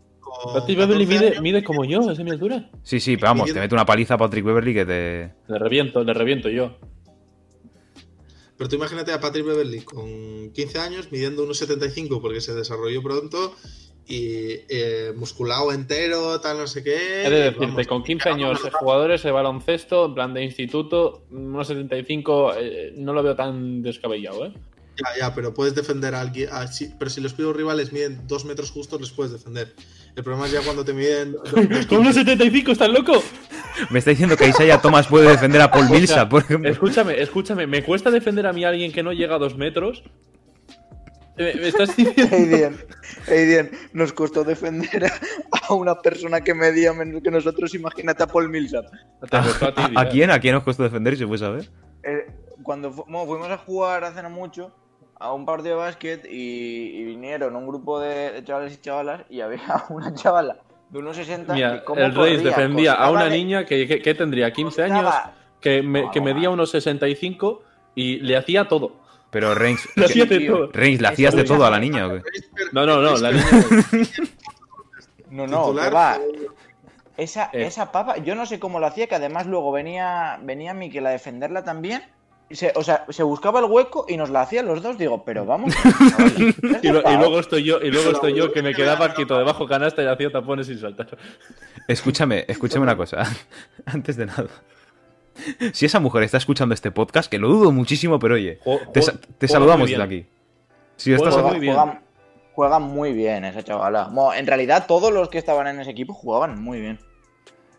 Patrick Beverly 14 mide, como yo, esa es mi altura. Sí, sí, pero vamos, te mete una paliza a Patrick Beverly que te. Le reviento, le reviento yo. Pero tú imagínate a Patrick Beverly con 15 años, midiendo 1,75 porque se desarrolló pronto y eh, musculado entero, tal, no sé qué. He de decirte, Vamos, con 15 años, jugadores de baloncesto, en plan de instituto, unos 75, eh, no lo veo tan descabellado, ¿eh? Ya, ya, pero puedes defender a alguien. a- si- pero si los pibos rivales miden 2 metros justos, les puedes defender. El problema es ya cuando te miden. ¿Con unos 75 estás loco? Me está diciendo que Isaiah Thomas puede defender a Paul O sea, Millsap, por ejemplo. Escúchame, escúchame, ¿me cuesta defender a mí a alguien que no llega a dos metros? Eh, ¿Me estás diciendo? Aiden, Aiden, nos costó defender a, una persona que medía menos que nosotros. Imagínate a Paul Millsap. A ti, ¿A, a dirás. quién? ¿A quién os costó defender? Si se puede saber. Eh, cuando fu- bueno, fuimos a jugar hace no mucho a un partido de básquet y, y vinieron un grupo de, de chavales y chavalas y había una chavala de unos 60 Mira, que como el Reis corría, defendía a una de- niña que, que- que tendría 15 años, que, me- que medía unos 65 y le hacía todo. Pero Reigns, Le hacía de todo. Reigns, ¿le hacías de todo a la niña o qué? No, no, no, la niña. No, no, que va. Esa, Eh. esa papa, yo no sé cómo lo hacía, que además luego venía, venía Miquel a defenderla también. Se- o sea, se buscaba el hueco y nos la hacía los dos. Digo, pero vamos. Y, lo- y ¿estás luego estoy yo, y luego estoy yo que me quedaba quieto debajo canasta y hacía tapones sin saltar. Escúchame, escúchame una cosa. Antes de nada. Si esa mujer está escuchando este podcast, que lo dudo muchísimo, pero oye, Jo- te, jo- saludamos desde aquí. Si estás Juega juega, muy bien. juega- juega muy bien esa chavala. Bueno, en realidad, todos los que estaban en ese equipo jugaban muy bien.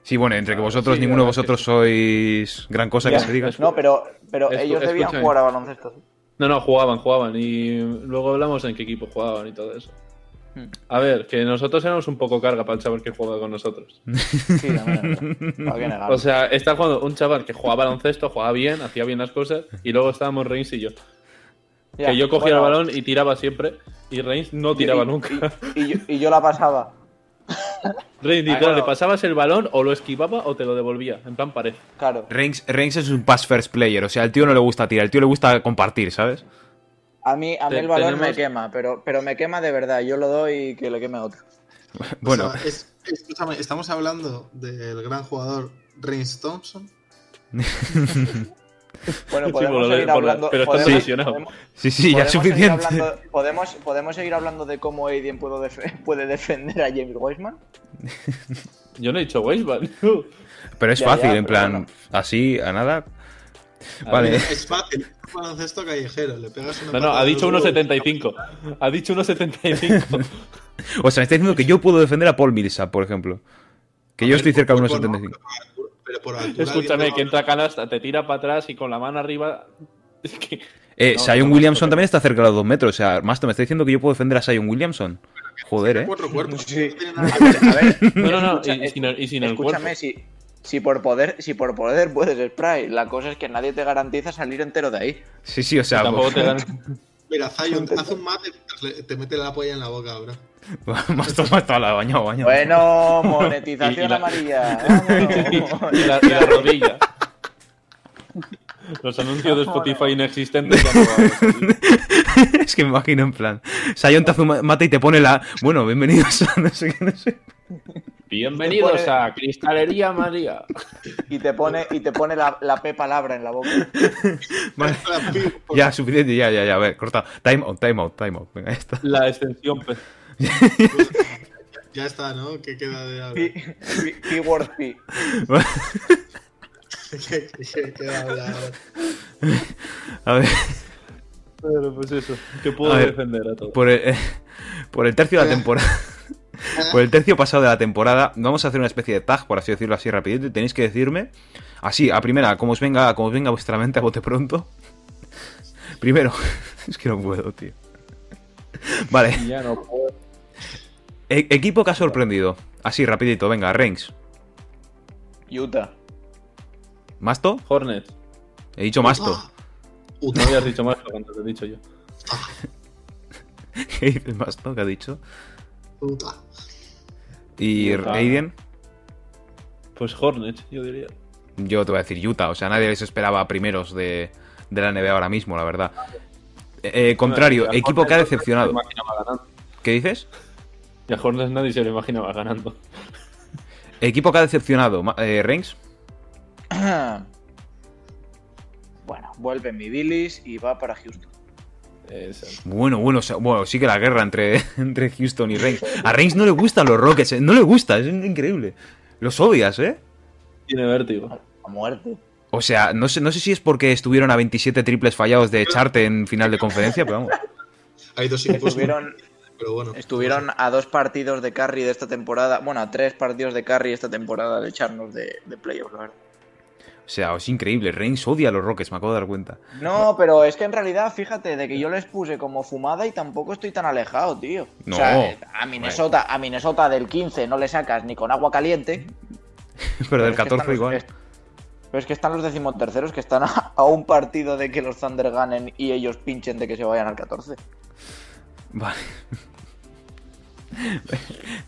Sí, bueno, entre que Claro, vosotros, sí, ninguno de la verdad vosotros sois gran cosa que se diga. No, pero, pero Escu- ellos debían escúchame. jugar a baloncesto. No, no, jugaban, jugaban. Y luego hablamos en qué equipo jugaban y todo eso. A ver, que nosotros éramos un poco carga para el chaval que juega con nosotros. Sí, también. ¿Para qué negarlo? O sea, está jugando un chaval que jugaba baloncesto, jugaba bien, hacía bien las cosas, y luego estábamos Reigns y yo. Ya, que yo cogía bueno, el balón y tiraba siempre, y Reigns no tiraba y- nunca. Y, y yo, y yo la pasaba. Reigns, literal, bueno. le pasabas el balón o lo esquivaba o te lo devolvía, en plan pared. Claro. Reigns, Reigns es un pass first player, o sea, al tío no le gusta tirar, al tío le gusta compartir, ¿sabes? A mí, a mí Te- el balón me quema, pero, pero me quema de verdad. Yo lo doy y que le queme a otro. Bueno, O sea, es- escúchame, estamos hablando del gran jugador Reigns Thompson. Bueno, Sí, podemos de- seguir por la- hablando. pero está lesionado. podemos- sí, sí, ya es suficiente. hablando- podemos, podemos seguir hablando de cómo Aiden puede, def- puede defender a James Wiseman. Yo no he dicho Weisman. Pero es Ya, fácil, ya, en plan, bueno. así, a nada. A Vale. ver. Es fácil, es un baloncesto callejero. Le pegas una No, no, ha dicho el huevo. 1.75. Ha dicho 1.75. O sea, me está diciendo que yo puedo defender a Paul Millsap, por ejemplo. Que A yo ver, estoy cerca de por- unos por- 75. Pero por altura, Escúchame, alguien que entra canasta, te tira para atrás y con la mano arriba. Es que. Eh, No, Sion no, Williamson no, también está cerca de los dos metros. O sea, Masto, me está diciendo que yo puedo defender a Sion Williamson. Joder, eh. Cuatro cuerpos. Sí. no. No, no, no, y, y sin el, y sin el Escúchame, si, Si por poder, si por poder puedes spray, la cosa es que nadie te garantiza salir entero de ahí. Sí, sí, o sea, Tampoco te dan. Mira, Zion, haz un mate y te mete la polla en la boca, Masto, Masto, la bañado, bañado. Bueno, monetización Y la- amarilla. y, la, y la rodilla. Los anuncios de Spotify inexistentes ya no es que me imagino en plan. Sion te hace un mate y te pone la. Bueno, bienvenidos a no sé qué, no sé. Bienvenidos pone- a Cristalería María. Y te pone, y te pone la, la P palabra en la boca. Vale. Ya, suficiente, ya, ya, ya. A ver, corta. Time out, time out, time out. Venga, ya está. La extensión. Pues. Ya está, ¿no? ¿Qué queda de hablar? P, P-. ¿Qué, qué queda de hablar? A ver, Pero pues eso, que puedo A ver, defender a todos. por el, eh, por el tercio de la temporada. Por el tercio pasado de la temporada, vamos a hacer una especie de tag, por así decirlo así rapidito, y tenéis que decirme, así, a primera, como os venga, como os venga vuestra mente a bote pronto. Primero, es que no puedo, tío. Vale, Ya no puedo. E- equipo que ha sorprendido. Así, rapidito, venga, Reigns. Utah. ¿Masto? Hornets. He dicho Masto. Ah, No habías dicho más cuando te he dicho yo. ¿Qué dices Masto? ¿Qué ha dicho? puta. ¿Y Ah. Aiden? Pues Hornets, yo diría. Yo te voy a decir Utah, o sea, nadie les esperaba primeros de, de la NBA ahora mismo, la verdad. Eh, eh, contrario, equipo que ha decepcionado. ¿Qué dices? Y a Hornets nadie se lo imaginaba ganando. Equipo que ha decepcionado. Eh, Reigns. Bueno, vuelve mi Billis y va para Houston. Bueno, bueno, o sea, bueno, sí que la guerra entre, entre Houston y Reigns. A Reigns no le gustan los Rockets, eh, no le gusta, es increíble. Los odias, ¿eh? Tiene vértigo. A muerte. O sea, no sé, no sé si es porque estuvieron a 27 triples fallados de echarte en final de conferencia, pero vamos. Hay dos equipos. Estuvieron, Pero bueno. estuvieron a dos partidos de carry de esta temporada. Bueno, a tres partidos de carry esta temporada de echarnos de, de playoffs, la verdad. O sea, es increíble. Reigns odia a los Rockets, me acabo de dar cuenta. No, pero es que en realidad, fíjate, de que yo les puse como fumada y tampoco estoy tan alejado, tío. No. O sea, eh, a Minnesota, a Minnesota del 15 no le sacas ni con agua caliente. Pero del es que están 14 los- igual. es- Pero es que están los decimoterceros que están a, a un partido de que los Thunder ganen y ellos pinchen de que se vayan al 14. Vale.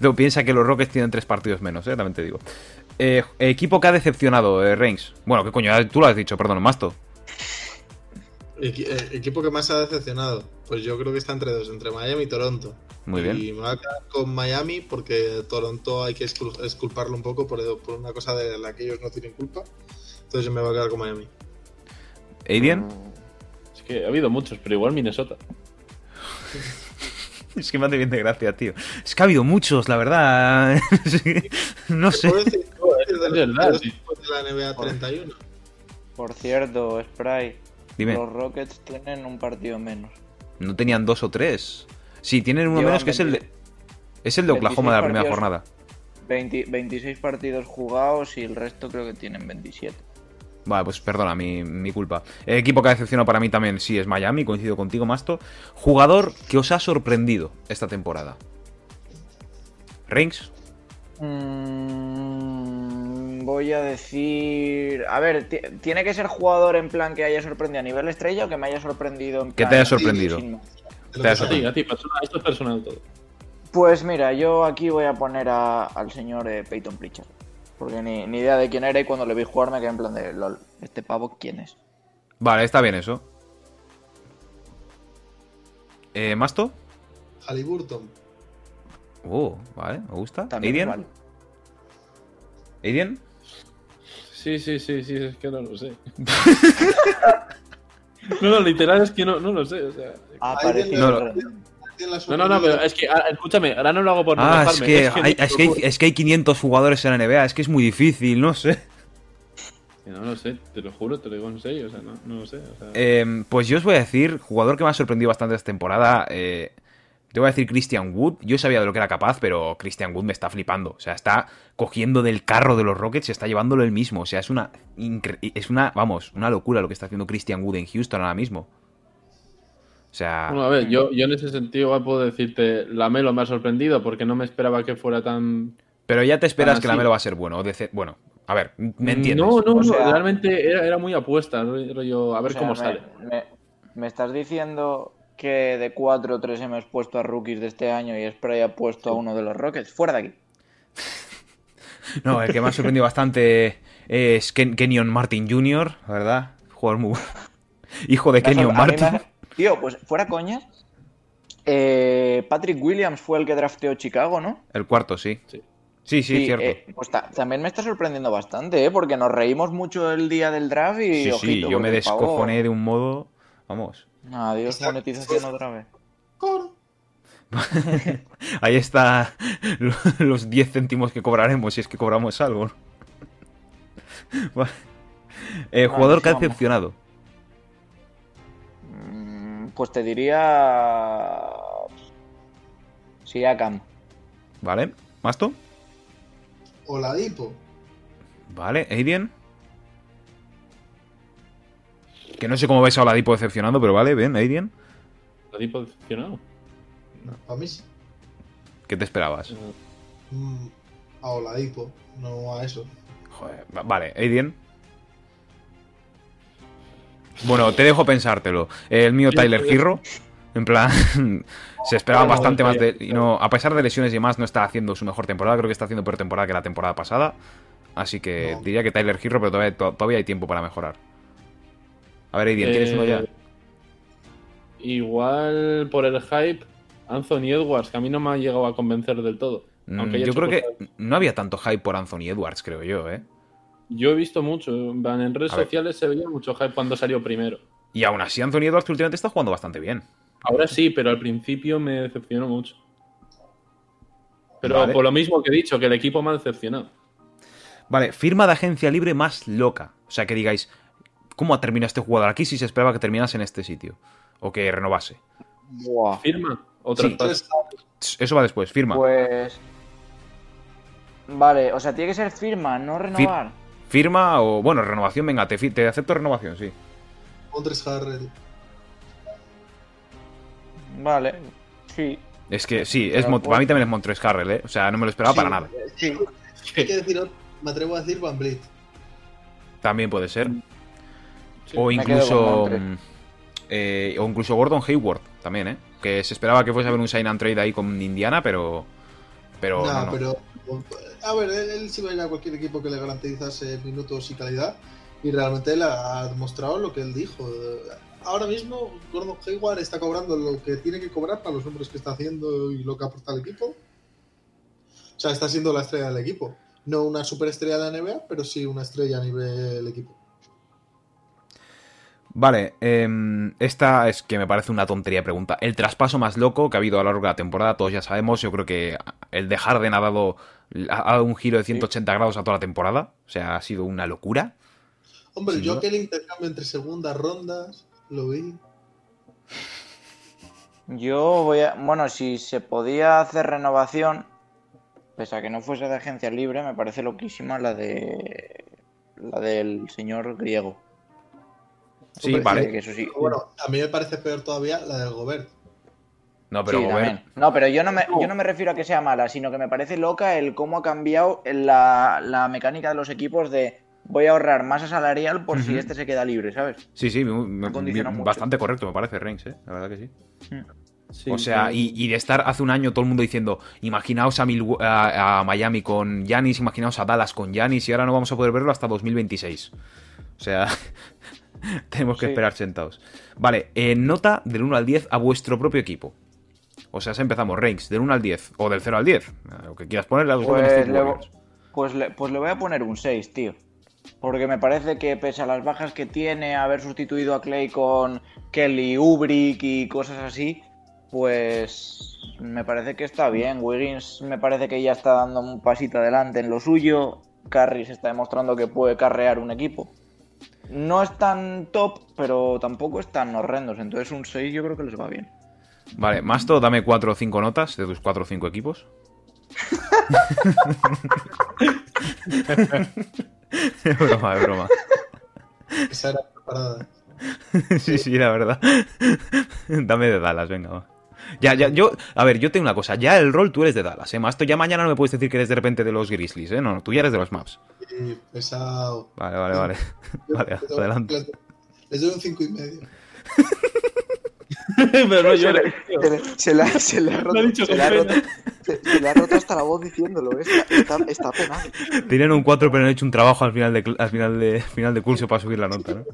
No, piensa que los Rockets tienen tres partidos menos, ¿eh? también te digo. Eh, equipo que ha decepcionado, eh, Reigns. Bueno, ¿qué coño? Tú lo has dicho, perdón, Masto. Eh, equipo que más ha decepcionado. Pues yo creo que está entre dos, entre Miami y Toronto. Muy bien. Y me voy a quedar con Miami porque Toronto hay que escul- exculparlo un poco por, por una cosa de la que ellos no tienen culpa. Entonces me voy a quedar con Miami. ¿Aiden? Es que ha habido muchos, pero igual Minnesota. Es que me hace bien de gracia, tío. Es que ha habido muchos, la verdad. no sé. ¿Puedo decir, puedo decir de Es los verdad, dos sí. equipos de la NBA 31? Por cierto, Spray, Dime. los Rockets tienen un partido menos. No tenían dos o tres. Sí, tienen uno Llevan menos que es el de. 20 Es el de Oklahoma de la 26 primera partidos. jornada. 20 26 partidos jugados y el resto creo que tienen 27. Vale, pues perdona, mi, mi culpa. Eh, equipo que ha decepcionado para mí también, sí, es Miami, coincido contigo, Masto. Jugador que os ha sorprendido esta temporada. Reigns. Mm, voy a decir. A ver, ti- ¿tiene que ser jugador en plan que haya sorprendido a nivel estrella o que me haya sorprendido en Que plan. te haya sorprendido. Te que has A ti, a ti, personal, esto es personal todo. Pues mira, yo aquí voy a poner a- al señor eh, Peyton Pritchard. Porque ni, ni idea de quién era y cuando le vi jugar me quedé en plan de LOL. ¿Este pavo quién es? Vale, está bien eso. Eh, ¿Masto? Halliburton. Oh, vale, me gusta. También ¿Aiden? vale. ¿Aiden? Sí, sí, sí, sí, es que no lo sé. no, no, literal es que no, no lo sé, o sea. Ah, Ahí parece viene- No, no. ¿Quién la No, no, no, pero es que, ah, escúchame, ahora no lo hago por no Ah, es mojarme, que, hay, es, que hay, es que hay 500 jugadores en la NBA, es que es muy difícil, no sé. No lo sé, te lo juro, te lo digo en serio, o sea, no, no lo sé. O sea, Eh, pues yo os voy a decir, jugador que me ha sorprendido bastante esta temporada, eh, te voy a decir Christian Wood. Yo sabía de lo que era capaz, pero Christian Wood me está flipando. O sea, está cogiendo del carro de los Rockets y está llevándolo él mismo. O sea, es una, incre- es una, vamos, una locura lo que está haciendo Christian Wood en Houston ahora mismo. O sea, Bueno, a ver, yo, yo en ese sentido igual puedo decirte, Lamelo me ha sorprendido porque no me esperaba que fuera tan... pero ya te esperas que sí. la Melo va a ser bueno. o bueno, A ver, ¿me entiendes? No, no, O no, sea- realmente era, era muy apuesta, rollo, a ver O sea, cómo me- sale. Me, me estás diciendo que de 4 o 3 hemos puesto a rookies de este año y Spray ha puesto a uno de los Rockets? Fuera de aquí. No, el que me ha sorprendido bastante es Ken- Kenyon Martin Jr., verdad. Jugador muy bueno. Hijo de Kenyon sor- a mí me Martin. Tío, pues fuera coñas. eh, Patrick Williams fue el que drafteó Chicago, ¿no? El cuarto, sí. Sí. Sí, sí, cierto. eh, pues ta- también me está sorprendiendo bastante, ¿eh? Porque nos reímos mucho el día del draft y. sí, sí, ojito, yo me porque descojoné de un modo. Vamos. Adiós, monetización otra vez. Ahí está lo- los 10 céntimos que cobraremos si es que cobramos algo. ¿no? Vale. Eh, jugador que ha sí, vamos. decepcionado. Pues te diría. Siakam. ¿Vale? ¿Masto? Oladipo. Vale, Aiden. Que no sé cómo vais a Oladipo decepcionando, pero vale, bien, Aiden. ¿La tipo decepcionado? Para mí sí. ¿Qué te esperabas? Mm, a Oladipo, no a eso. Joder, va- vale, Aiden. Bueno, te dejo pensártelo. El mío, Tyler Girro. En plan, se esperaba bastante más de. Y no, a pesar de lesiones y demás, no está haciendo su mejor temporada. Creo que está haciendo peor temporada que la temporada pasada. Así que No. diría que Tyler Girro, pero todavía, to- todavía hay tiempo para mejorar. A ver, Aiden, ¿tienes uno ya? Eh, Igual por el hype, Anthony Edwards, que a mí no me ha llegado a convencer del todo. Mm, aunque yo creo que no había tanto hype por Anthony Edwards, creo yo, ¿eh? Yo he visto mucho, en redes A ver. sociales se veía mucho hype cuando salió primero. Y aún así, Anthony Edwards que últimamente está jugando bastante bien. Ahora sí, pero al principio me decepcionó mucho. Pero Vale. por lo mismo que he dicho, que el equipo me ha decepcionado. Vale, firma de agencia libre más loca. O sea, que digáis, ¿cómo ha terminado este jugador aquí si se esperaba que terminase en este sitio? O que renovase. Buah. ¿Firma? Otra Sí. Eso va después, firma. Pues. Vale, o sea, tiene que ser firma, no renovar. Firma o, bueno, renovación, venga, te, te acepto renovación, sí. Montres Harrell. Vale, sí. Es que sí, es Mont- pues- para mí también es Montres Harrell, ¿eh? O sea, no me lo esperaba Sí. para nada. Sí. Hay que decir, me atrevo a decir Van Vliet. También puede ser. Sí. O incluso. eh, o incluso Gordon Hayward también, ¿eh? Que se esperaba que fuese a haber un sign and trade ahí con Indiana, pero. Pero. Nah, no, no. pero. A ver, él, él sí va a ir a cualquier equipo que le garantizase minutos y calidad. Y realmente él ha demostrado lo que él dijo. Ahora mismo, Gordon Hayward está cobrando lo que tiene que cobrar para los números que está haciendo y lo que aporta al equipo. O sea, está siendo la estrella del equipo. No una superestrella de la NBA, pero sí una estrella a nivel equipo. Vale, em, esta es que me parece una tontería pregunta. El traspaso más loco que ha habido a lo largo de la temporada, todos ya sabemos. Yo creo que el de Harden ha ha dado un giro de 180 grados a toda la temporada. O sea, ha sido una locura. Hombre, yo duda. aquel intercambio entre segundas rondas lo vi. Yo voy a. Bueno, si se podía hacer renovación, pese a que no fuese de agencia libre, me parece loquísima la de. La del señor griego. Sí, Hombre, vale. Que eso sí. Bueno, a mí me parece peor todavía la del Gobert. No, pero sí, Gobert- también. No, pero yo no, me, yo no me refiero a que sea mala, sino que me parece loca el cómo ha cambiado la, la mecánica de los equipos de voy a ahorrar masa salarial por si este se queda libre, ¿sabes? Sí, sí, me- me- bastante correcto, me parece, Reigns, ¿eh? La verdad que sí. Sí, O sea, y, y de estar hace un año todo el mundo diciendo, imaginaos a, Milwa- a- a Miami con Yanis, imaginaos a Dallas con Yanis, y ahora no vamos a poder verlo hasta 2026. O sea, tenemos que Sí. esperar sentados. Vale, eh, nota del 1 al 10 a vuestro propio equipo. O sea, si empezamos, Reigns, del 1 al 10, o del 0 al 10, lo que quieras poner, los Golden Pues le, Warriors. pues, le, pues le voy a poner un 6, tío. Porque me parece que pese a las bajas que tiene, haber sustituido a Clay con Kelly Ubrick y cosas así, pues me parece que está bien. Wiggins me parece que ya está dando un pasito adelante en lo suyo. Curry se está demostrando que puede carrear un equipo. No es tan top, pero tampoco es tan horrendos. Entonces un 6 yo creo que les va bien. Vale, Masto, dame 4 o 5 notas de tus 4 o 5 equipos. es broma, es broma. Esa era preparada. Sí, sí, la verdad. Dame de Dallas, venga, va. Ya, ya, yo, a ver, yo tengo una cosa, ya el rol tú eres de Dallas, ¿eh? Masto, ya mañana no me puedes decir que eres de repente de los Grizzlies, ¿eh? No, no, tú ya eres de los Maps. Sí, pesado. Vale, vale, vale. Vale, Les doy- adelante. Les, les doy un 5 y medio. Pero no Se llores, le, tío. se le- se le ha- se le ha Lo ha roto, dicho se le ha roto- se- se le ha roto hasta la voz diciéndolo, ¿eh? está, está, está penado. Tenían un 4, pero han hecho un trabajo al final de, al final de, final de curso para subir la nota, ¿no?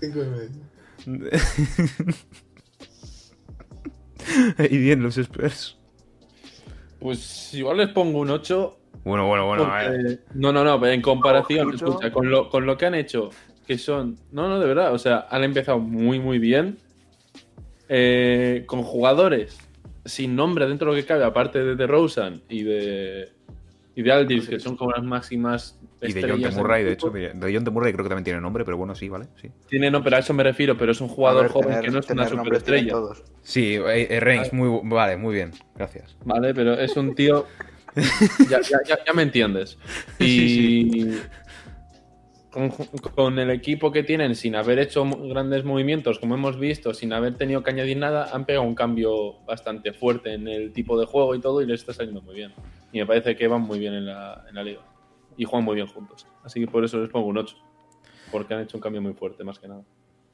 5 y medio. y bien, los Spurs. Pues igual les pongo un 8. Bueno, bueno, bueno. porque- No, no, no, en comparación, escucha, con lo, con lo que han hecho, que son. No, no, de verdad, o sea, han empezado muy, muy bien. Eh, con jugadores sin nombre dentro de lo que cabe, aparte de DeRozan y de. Y de Aldis, que son como las máximas. Y de John del Murray, de hecho. De de John Murray creo que también tiene nombre, pero bueno, sí, vale. Sí, Tiene, no, pero a eso me refiero, pero es un jugador A ver, joven tener- que no es una superestrella. sí eh, eh, Reigns, muy, vale, muy bien. Gracias. Vale, pero es un tío. ya, ya- ya- ya me entiendes. Y. Con, el equipo que tienen, sin haber hecho grandes movimientos, como hemos visto, sin haber tenido que añadir nada, han pegado un cambio bastante fuerte en el tipo de juego y todo, y les está saliendo muy bien. Y me parece que van muy bien en la, liga. Y juegan muy bien juntos. Así que por eso les pongo un 8. Porque han hecho un cambio muy fuerte, más que nada.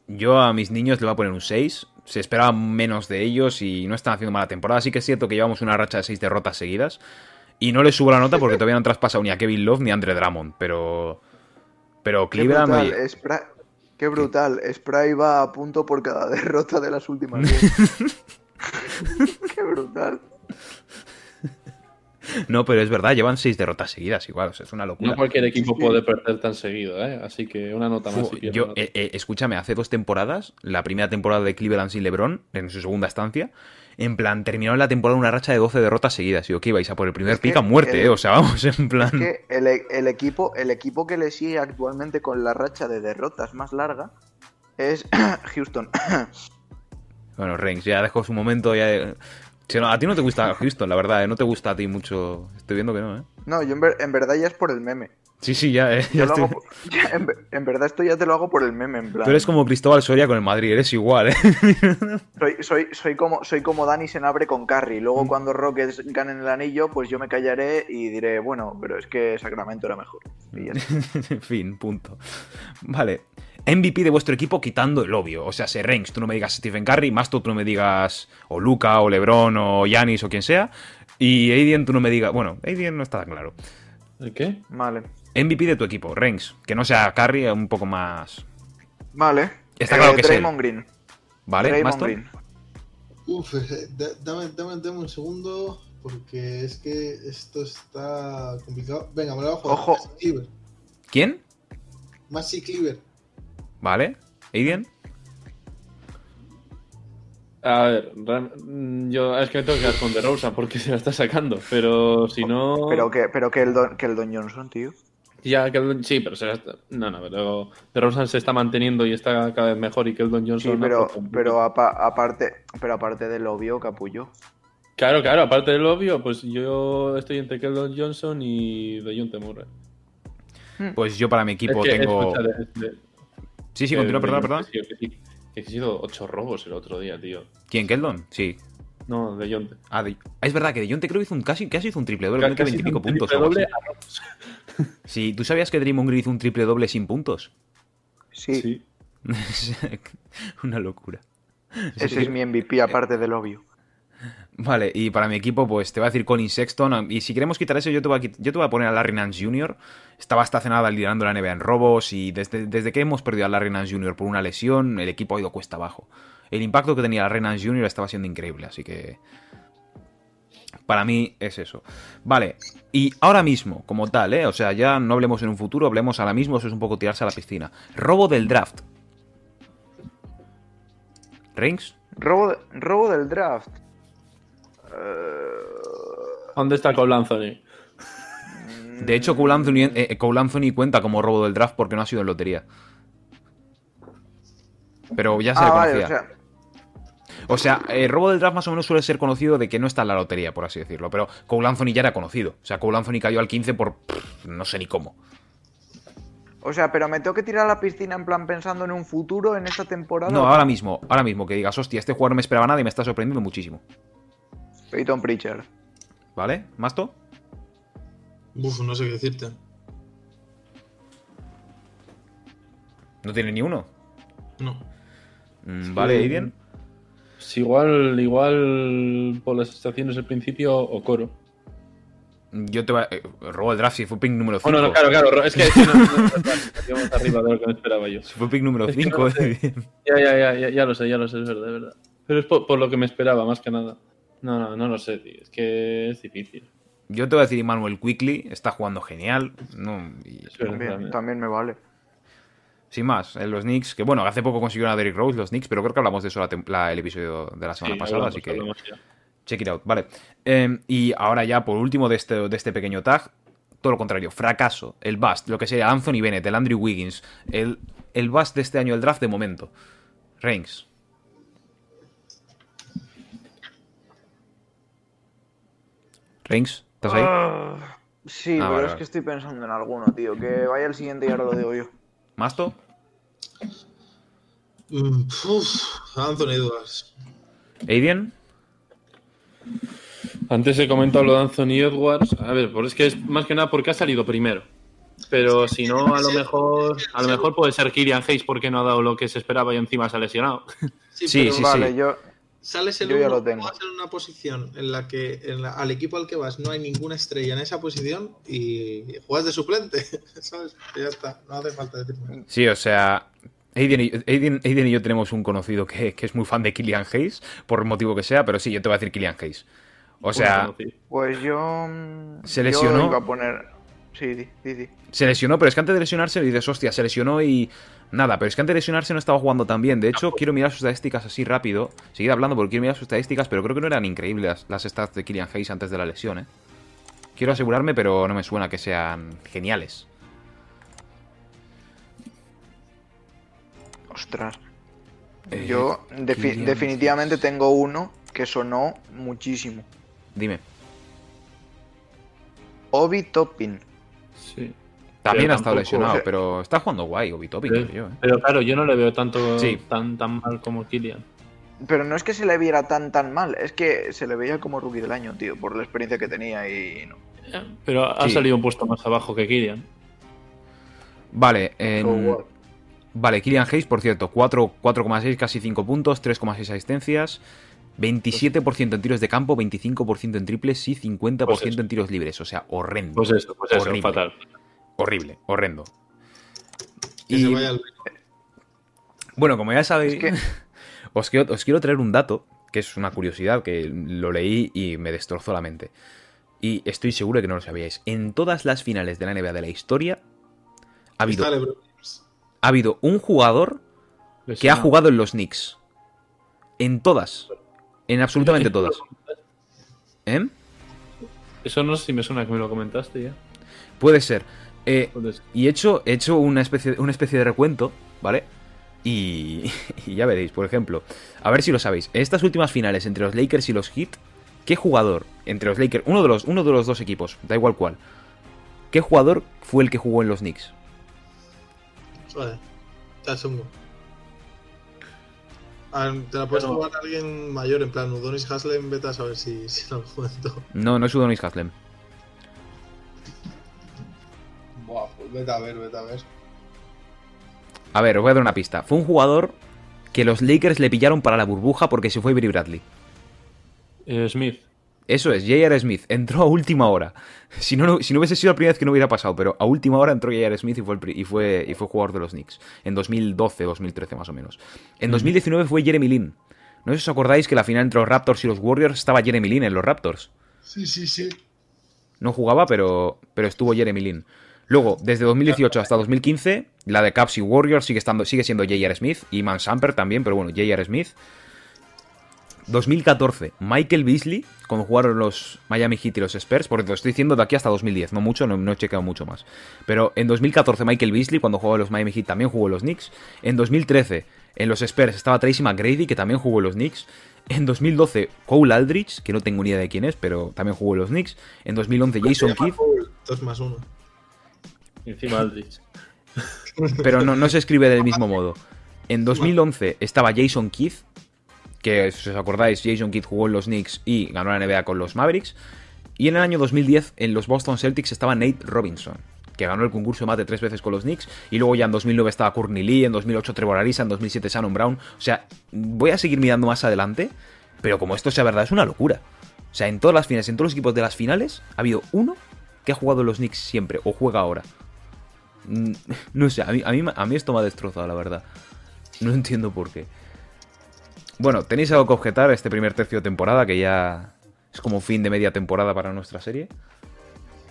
Yo a mis niños le voy a poner un 6. Se esperaba menos de ellos y no están haciendo mala temporada. Sí que es cierto que llevamos una racha de 6 derrotas seguidas. Y no les subo la nota porque todavía no han traspasado ni a Kevin Love ni a Andre Drummond. Pero. Pero Qué Cleveland. brutal, Qué brutal. Spray va a punto por cada derrota de las últimas 10. Qué brutal. No, pero es verdad, llevan 6 derrotas seguidas igual. O sea, es una locura. No cualquier equipo puede perder tan seguido, ¿eh? Así que una nota más. Si yo, eh, eh, escúchame, hace dos temporadas, la primera temporada de Cleveland sin LeBron, en su segunda estancia, en plan, terminaron la temporada una racha de 12 derrotas seguidas. Y yo, ¿qué ibais a por el primer Es que pick a muerte, el- eh? O sea, vamos, en plan. Es que el, el equipo, el equipo que le sigue actualmente con la racha de derrotas más larga es Houston. Bueno, Reigns, ya dejó su momento. Ya... Si no, a ti no te gusta Houston, la verdad, ¿eh? No te gusta a ti mucho. Estoy viendo que no, ¿eh? No, yo en, ver- en verdad ya es por el meme. Sí, sí, ya, ¿eh? Ya estoy- por- en, ver- en verdad esto ya te lo hago por el meme, en plan. Tú eres como Cristóbal Soria con el Madrid, eres igual, ¿eh? Soy, soy, soy como soy como Dani Senabre con Carry. Mm. Luego cuando Rockets ganen el anillo, pues yo me callaré y diré, bueno, pero es que Sacramento era mejor. Y ya está. en fin, punto. Vale. MVP de vuestro equipo quitando el obvio. O sea, se Reigns, tú no me digas Stephen Curry, Masto tú no me digas o Luca o LeBron o Yanis o quien sea. Y Aiden tú no me digas... Bueno, Aiden no está tan claro. ¿El qué? Vale. MVP de tu equipo, Reigns. Que no sea Curry, un poco más... Vale. Está claro que es él. Draymond Green. ¿Vale, Draymond? Green. Uf, eh, da- dame, dame, dame un segundo, porque es que esto está complicado. Venga, me lo voy a jugar. Ojo. Maxi Cleaver. ¿Quién? Maxi Cleaver. ¿Vale? ¿Aiden? A ver, mm, yo es que me tengo que quedar con DeRozan porque se la está sacando, pero si no... Pero que, pero que el Don, que el Don Johnson, tío. Ya, Keldon, sí, pero se. No, no, pero DeRozan se está manteniendo y está cada vez mejor y Keldon Johnson... Sí, no pero, un pero aparte, pero aparte del obvio, capullo. Claro, claro, aparte del obvio, pues yo estoy entre Keldon Johnson y DeJounte Murray. Pues yo para mi equipo Es que, tengo... de- de- Sí, sí, eh, continúa, perdón, perdón. tío, que sí, que he sido ocho robos el otro día, tío. ¿Quién, Keldon? Sí. No, DeJounte. Ah, de- ah, es verdad que de John te creo que hizo un casi, casi hizo un triple doble, Casi 20 y pico un puntos. triple doble a robos. Sí, ¿tú sabías que Draymond Green hizo un triple doble sin puntos? Sí, Sí. Una locura. ese es mi MVP, aparte del obvio. Vale, y para mi equipo, pues te voy a decir Colin Sexton. Y si queremos quitar eso, yo te voy a, quit- yo te voy a poner a Larry Nance Jr. Estaba esta cenada liderando la NBA en robos. Y desde, desde que hemos perdido a Larry Nance Jr. por una lesión, el equipo ha ido cuesta abajo. El impacto que tenía Larry Nance Jr. estaba siendo increíble, así que. Para mí es eso. Vale, y ahora mismo, como tal, ¿eh? O sea, ya no hablemos en un futuro, hablemos ahora mismo, eso es un poco tirarse a la piscina. Robo del draft. ¿Rings? Robo, de- robo del draft. Eh, ¿Dónde está Cole Anthony? De hecho, Cole Anthony, eh, Cole Anthony cuenta como robo del draft porque no ha sido en lotería. Pero ya se ah, le vale, conocía. o sea, O sea, el robo del draft más o menos suele ser conocido de que no está en la lotería, por así decirlo. Pero Cole Anthony ya era conocido. O sea, Cole Anthony cayó al 15 por pff, no sé ni cómo. o sea, pero me tengo que tirar a la piscina en plan pensando en un futuro en esta temporada. No, ahora mismo, ahora mismo que digas, hostia, este jugador no me esperaba nada y me está sorprendiendo muchísimo. Peyton Pritchard. ¿Vale? ¿Masto? Uf, no sé qué decirte. ¿No tiene ni uno? No. Mm, Vale, Aiden. Sí, igual, igual por las estaciones al principio o coro. Yo te voy a... eh, robo el draft si fue pick número 5. Bueno, no, claro, claro, es que es que no, no, no, no, no, más arriba de lo que me esperaba yo. Si fue pick número Es que 5. no sé. Ya, ya, ya, ya, ya lo sé, ya lo sé, es verdad, es verdad. Pero es por, por lo que me esperaba, más que nada. No, no, no lo sé, tío. Es que es difícil. Yo te voy a decir, Manuel Quickly está jugando genial. No, y- Es verdad, También, también. también me vale. Sin más, en los Knicks, que bueno, hace poco consiguieron a Derrick Rose los Knicks, pero creo que hablamos de eso la el episodio de la semana Sí, pasada, hablamos, así que check it out. Vale. Eh, y ahora ya, por último de este, de este pequeño tag, todo lo contrario, fracaso, el bust, lo que sería Anthony Bennett, el Andrew Wiggins, el, el bust de este año del draft de momento. Reigns. Reigns, ¿estás ahí? Ah, sí, Ah, pero vale, es vale. que estoy pensando en alguno, tío. Que vaya el siguiente y ahora lo digo yo. ¿Masto? Mm, uf, Anthony Edwards. ¿Aiden? Antes he comentado lo de Anthony Edwards. A ver, pues es que es más que nada porque ha salido primero. Pero si no, a lo mejor a lo mejor puede ser Kylian Hayes porque no ha dado lo que se esperaba y encima se ha lesionado. Sí, pero sí, vale, sí. yo. Sales el Yo ya uno, lo tengo. vas en una posición en la que en la- al equipo al que vas no hay ninguna estrella en esa posición y juegas de suplente, ¿sabes? Ya está, no hace falta decir más. Sí, o sea, Aiden y, Aiden- Aiden y yo tenemos un conocido que, que es muy fan de Killian Hayes, por el motivo que sea, pero sí, yo te voy a decir Killian Hayes. O sea, Bueno, sí. Pues yo. Se yo lesionó. iba a poner. Sí, di, di. se lesionó, pero es que antes de lesionarse dices, hostia, se lesionó y nada, pero es que antes de lesionarse no estaba jugando tan bien. De hecho, quiero mirar sus estadísticas así rápido. Seguid hablando porque quiero mirar sus estadísticas, pero creo que no eran increíbles las, las stats de Killian Hayes antes de la lesión, ¿eh? Quiero asegurarme, pero no me suena que sean geniales. Ostras. Eh, Yo defi- definitivamente tengo uno que sonó muchísimo. Dime. Obi Toppin. Sí. También Pero ha estado tampoco- lesionado, o sea- pero está jugando guay, Obi Toppin, Pero, creo yo, ¿eh? pero claro, yo no le veo tanto Sí. tan, tan mal como Kylian. Pero no es que se le viera tan tan mal, es que se le veía como rookie del año, tío, por la experiencia que tenía y no. Pero ha Sí. salido un puesto más abajo que Kylian. Vale, en- what? Vale, Killian Hayes, por cierto, 4 4,6, casi 5 puntos, 3,6 asistencias, 27% en tiros de campo, 25% en triples y 50% Pues en tiros libres. O sea, horrendo. Pues eso, pues eso, Horrible. fatal. Horrible, horrendo. Que Y se vaya al bueno, como ya sabéis, Es que- os, quiero, os quiero traer un dato, que es una curiosidad, que lo leí y me destrozó la mente. Y estoy seguro de que no lo sabíais. En todas las finales de la NBA de la historia ha habido, ha habido un jugador que ha jugado en los Knicks. En todas. En absolutamente todas. ¿Eh? Eso no sé si me suena que me lo comentaste ya. Puede ser. Eh, y he hecho, he hecho una, especie, una especie de recuento, ¿vale? Y, y ya veréis, por ejemplo, a ver si lo sabéis. En estas últimas finales entre los Lakers y los Heat, ¿qué jugador entre los Lakers, uno de los, uno de los dos equipos, da igual cuál, ¿qué jugador fue el que jugó en los Knicks? Vale, está chungo. Te la puedes Pero- jugar a alguien mayor, en plan Udonis Haslem, vete a saber si, si lo cuento. No, no es Udonis Haslem. Buah, pues vete a ver, vete a ver. A ver, os voy a dar una pista. Fue un jugador que los Lakers le pillaron para la burbuja porque se fue Avery Bradley. eh, Smith. Eso es, J.R. Smith entró a última hora. Si no, no- si no hubiese sido la primera vez que no hubiera pasado, pero a última hora entró J.R. Smith y fue, el pri- y, fue, y fue jugador de los Knicks. En 2012, 2013 más o menos. En 2019 fue Jeremy Lin. ¿No sé si os acordáis que la final entre los Raptors y los Warriors estaba Jeremy Lin en los Raptors? Sí, sí, sí. No jugaba, pero, pero estuvo Jeremy Lin. Luego, desde 2018 hasta 2015, la de Caps y Warriors sigue, estando, sigue siendo J.R. Smith y Man Samper también, pero bueno, J.R. Smith. 2014, Michael Beasley, cuando jugaron los Miami Heat y los Spurs, porque lo estoy diciendo de aquí hasta 2010, no mucho, no, no he chequeado mucho más. Pero en 2014, Michael Beasley, cuando jugó los Miami Heat, también jugó los Knicks. En 2013, en los Spurs estaba Tracy McGrady, que también jugó los Knicks. En 2012, Cole Aldrich, que no tengo ni idea de quién es, pero también jugó los Knicks. En 2011, Jason Kidd, 2 más 1. Y encima Aldrich. pero no, no se escribe del mismo modo. En 2011 estaba Jason Kidd, que si os acordáis, Jason Kidd jugó en los Knicks y ganó la NBA con los Mavericks. Y en el año 2010 en los Boston Celtics estaba Nate Robinson, que ganó el concurso de mate tres veces con los Knicks, y luego ya en 2009 estaba Courtney Lee, en 2008 Trevor Ariza, en 2007 Shannon Brown. O sea, voy a seguir mirando más adelante, pero como esto sea verdad, es una locura. O sea, en todas las finales, en todos los equipos de las finales, ha habido uno que ha jugado los Knicks siempre, o juega ahora. Mm, No sé, a mí, a mí, a mí esto me ha destrozado, la verdad. No entiendo por qué. Bueno, ¿tenéis algo que objetar a este primer tercio de temporada, que ya es como fin de media temporada para nuestra serie?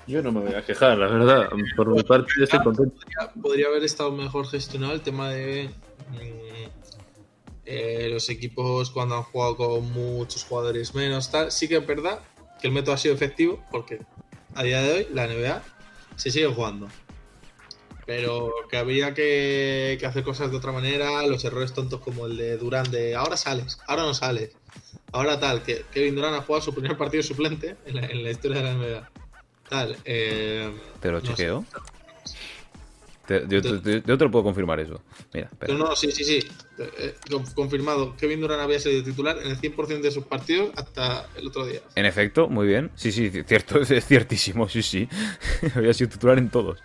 Yo no me voy a quejar, la verdad. Por mi parte, estoy contento. Podría, podría haber estado mejor gestionado el tema de mm, eh, los equipos cuando han jugado con muchos jugadores menos. Tal. Sí que es verdad que el método ha sido efectivo porque a día de hoy la NBA se sigue jugando. Pero que habría que, que hacer cosas de otra manera, los errores tontos como el de Durán de ahora sales, ahora no sales, ahora tal, que Kevin Durán ha jugado su primer partido suplente en la, en la historia de la NBA. Tal, eh, ¿Te lo no sé. chequeo? Te- yo, te- te- yo te lo puedo confirmar eso. Mira, espera. No, no, sí, sí, sí. Eh, con- confirmado. Kevin Durant había sido titular en el 100% de sus partidos hasta el otro día. En efecto, muy bien. Sí, sí, cierto, es ciertísimo, sí, sí. Había sido titular en todos.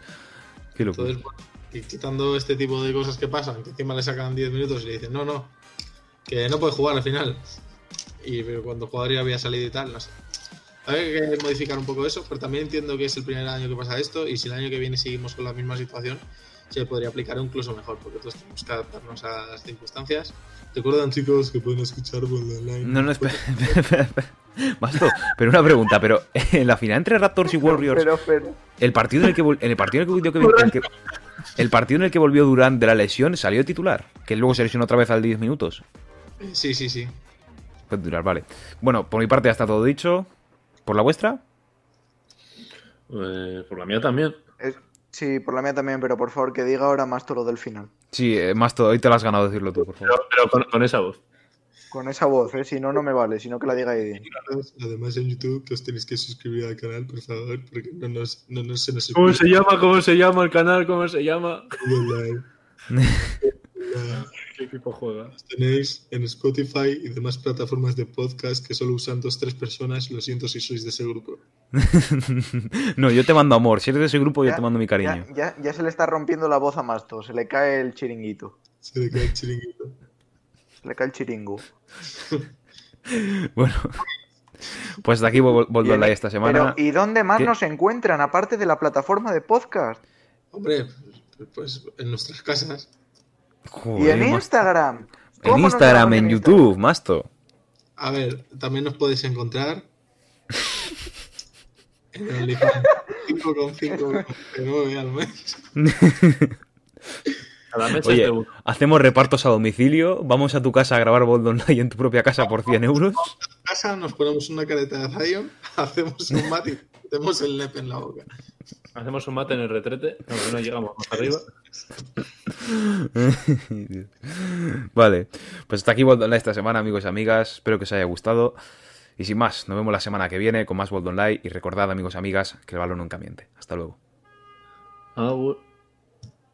Entonces, bueno, y quitando este tipo de cosas que pasan, que encima le sacan 10 minutos y le dicen, no, no, que no puede jugar al final. Y pero cuando el jugador ya había salido y tal, no sé. Hay que modificar un poco eso, pero también entiendo que es el primer año que pasa esto y si el año que viene seguimos con la misma situación, se podría aplicar incluso mejor, porque todos tenemos que adaptarnos a las circunstancias. Recuerdan, chicos, que pueden escuchar por online. No, no, espera. Basto, pero una pregunta, pero en la final entre Raptors y Warriors, Pero, pero. el partido en el que en el partido en el que, volvió- el que- el partido en el que volvió Durant de la lesión salió titular, que luego se lesionó otra vez al 10 minutos. Eh, Sí, sí, sí. Fue titular, vale. Bueno, por mi parte ya está todo dicho. ¿Por la vuestra? Eh, por la mía también. es- sí, por la mía también, pero por favor que diga ahora más todo lo del final. Sí, eh, más todo. Hoy te lo has ganado decirlo tú, por favor. pero con, con esa voz. Con esa voz, ¿eh? Si no, no me vale, sino que la diga Eddie. Además en YouTube que os tenéis que suscribir al canal, por favor, porque no, nos, no, nos- se nos ¿Cómo se llama? ¿Cómo se llama el canal? ¿Cómo se llama? ¿Qué equipo juega? Tenéis en Spotify y demás plataformas de podcast que solo usan dos tres personas. Lo siento si sois de ese grupo. no, yo te mando amor. Si eres de ese grupo, yo te mando mi cariño. Ya, ya, ya se le está rompiendo la voz a Masto, se le cae el chiringuito. Se le cae el chiringuito. Se le cae el chiringu. Bueno, pues hasta aquí Vol- Volver Live esta semana. Pero, ¿y dónde más ¿Qué? nos encuentran, aparte de la plataforma de podcast? Hombre, pues en nuestras casas. Joder, y en Instagram. En ¿Cómo nos Instagram, en YouTube, Masto. A ver, también nos podéis encontrar en 5,5 al mes. Oye, hacemos repartos a domicilio. Vamos a tu casa a grabar Bold Online en tu propia casa por 100 euros. casa, nos ponemos una careta de Zion, hacemos un mate y metemos el nepe en la boca. Hacemos un mate en el retrete, aunque no llegamos más arriba. vale, pues hasta aquí Online esta semana, amigos y amigas. Espero que os haya gustado. Y sin más, nos vemos la semana que viene con más Bold Online. Y recordad, amigos y amigas, que el balón nunca miente. Hasta luego. Ah, bueno.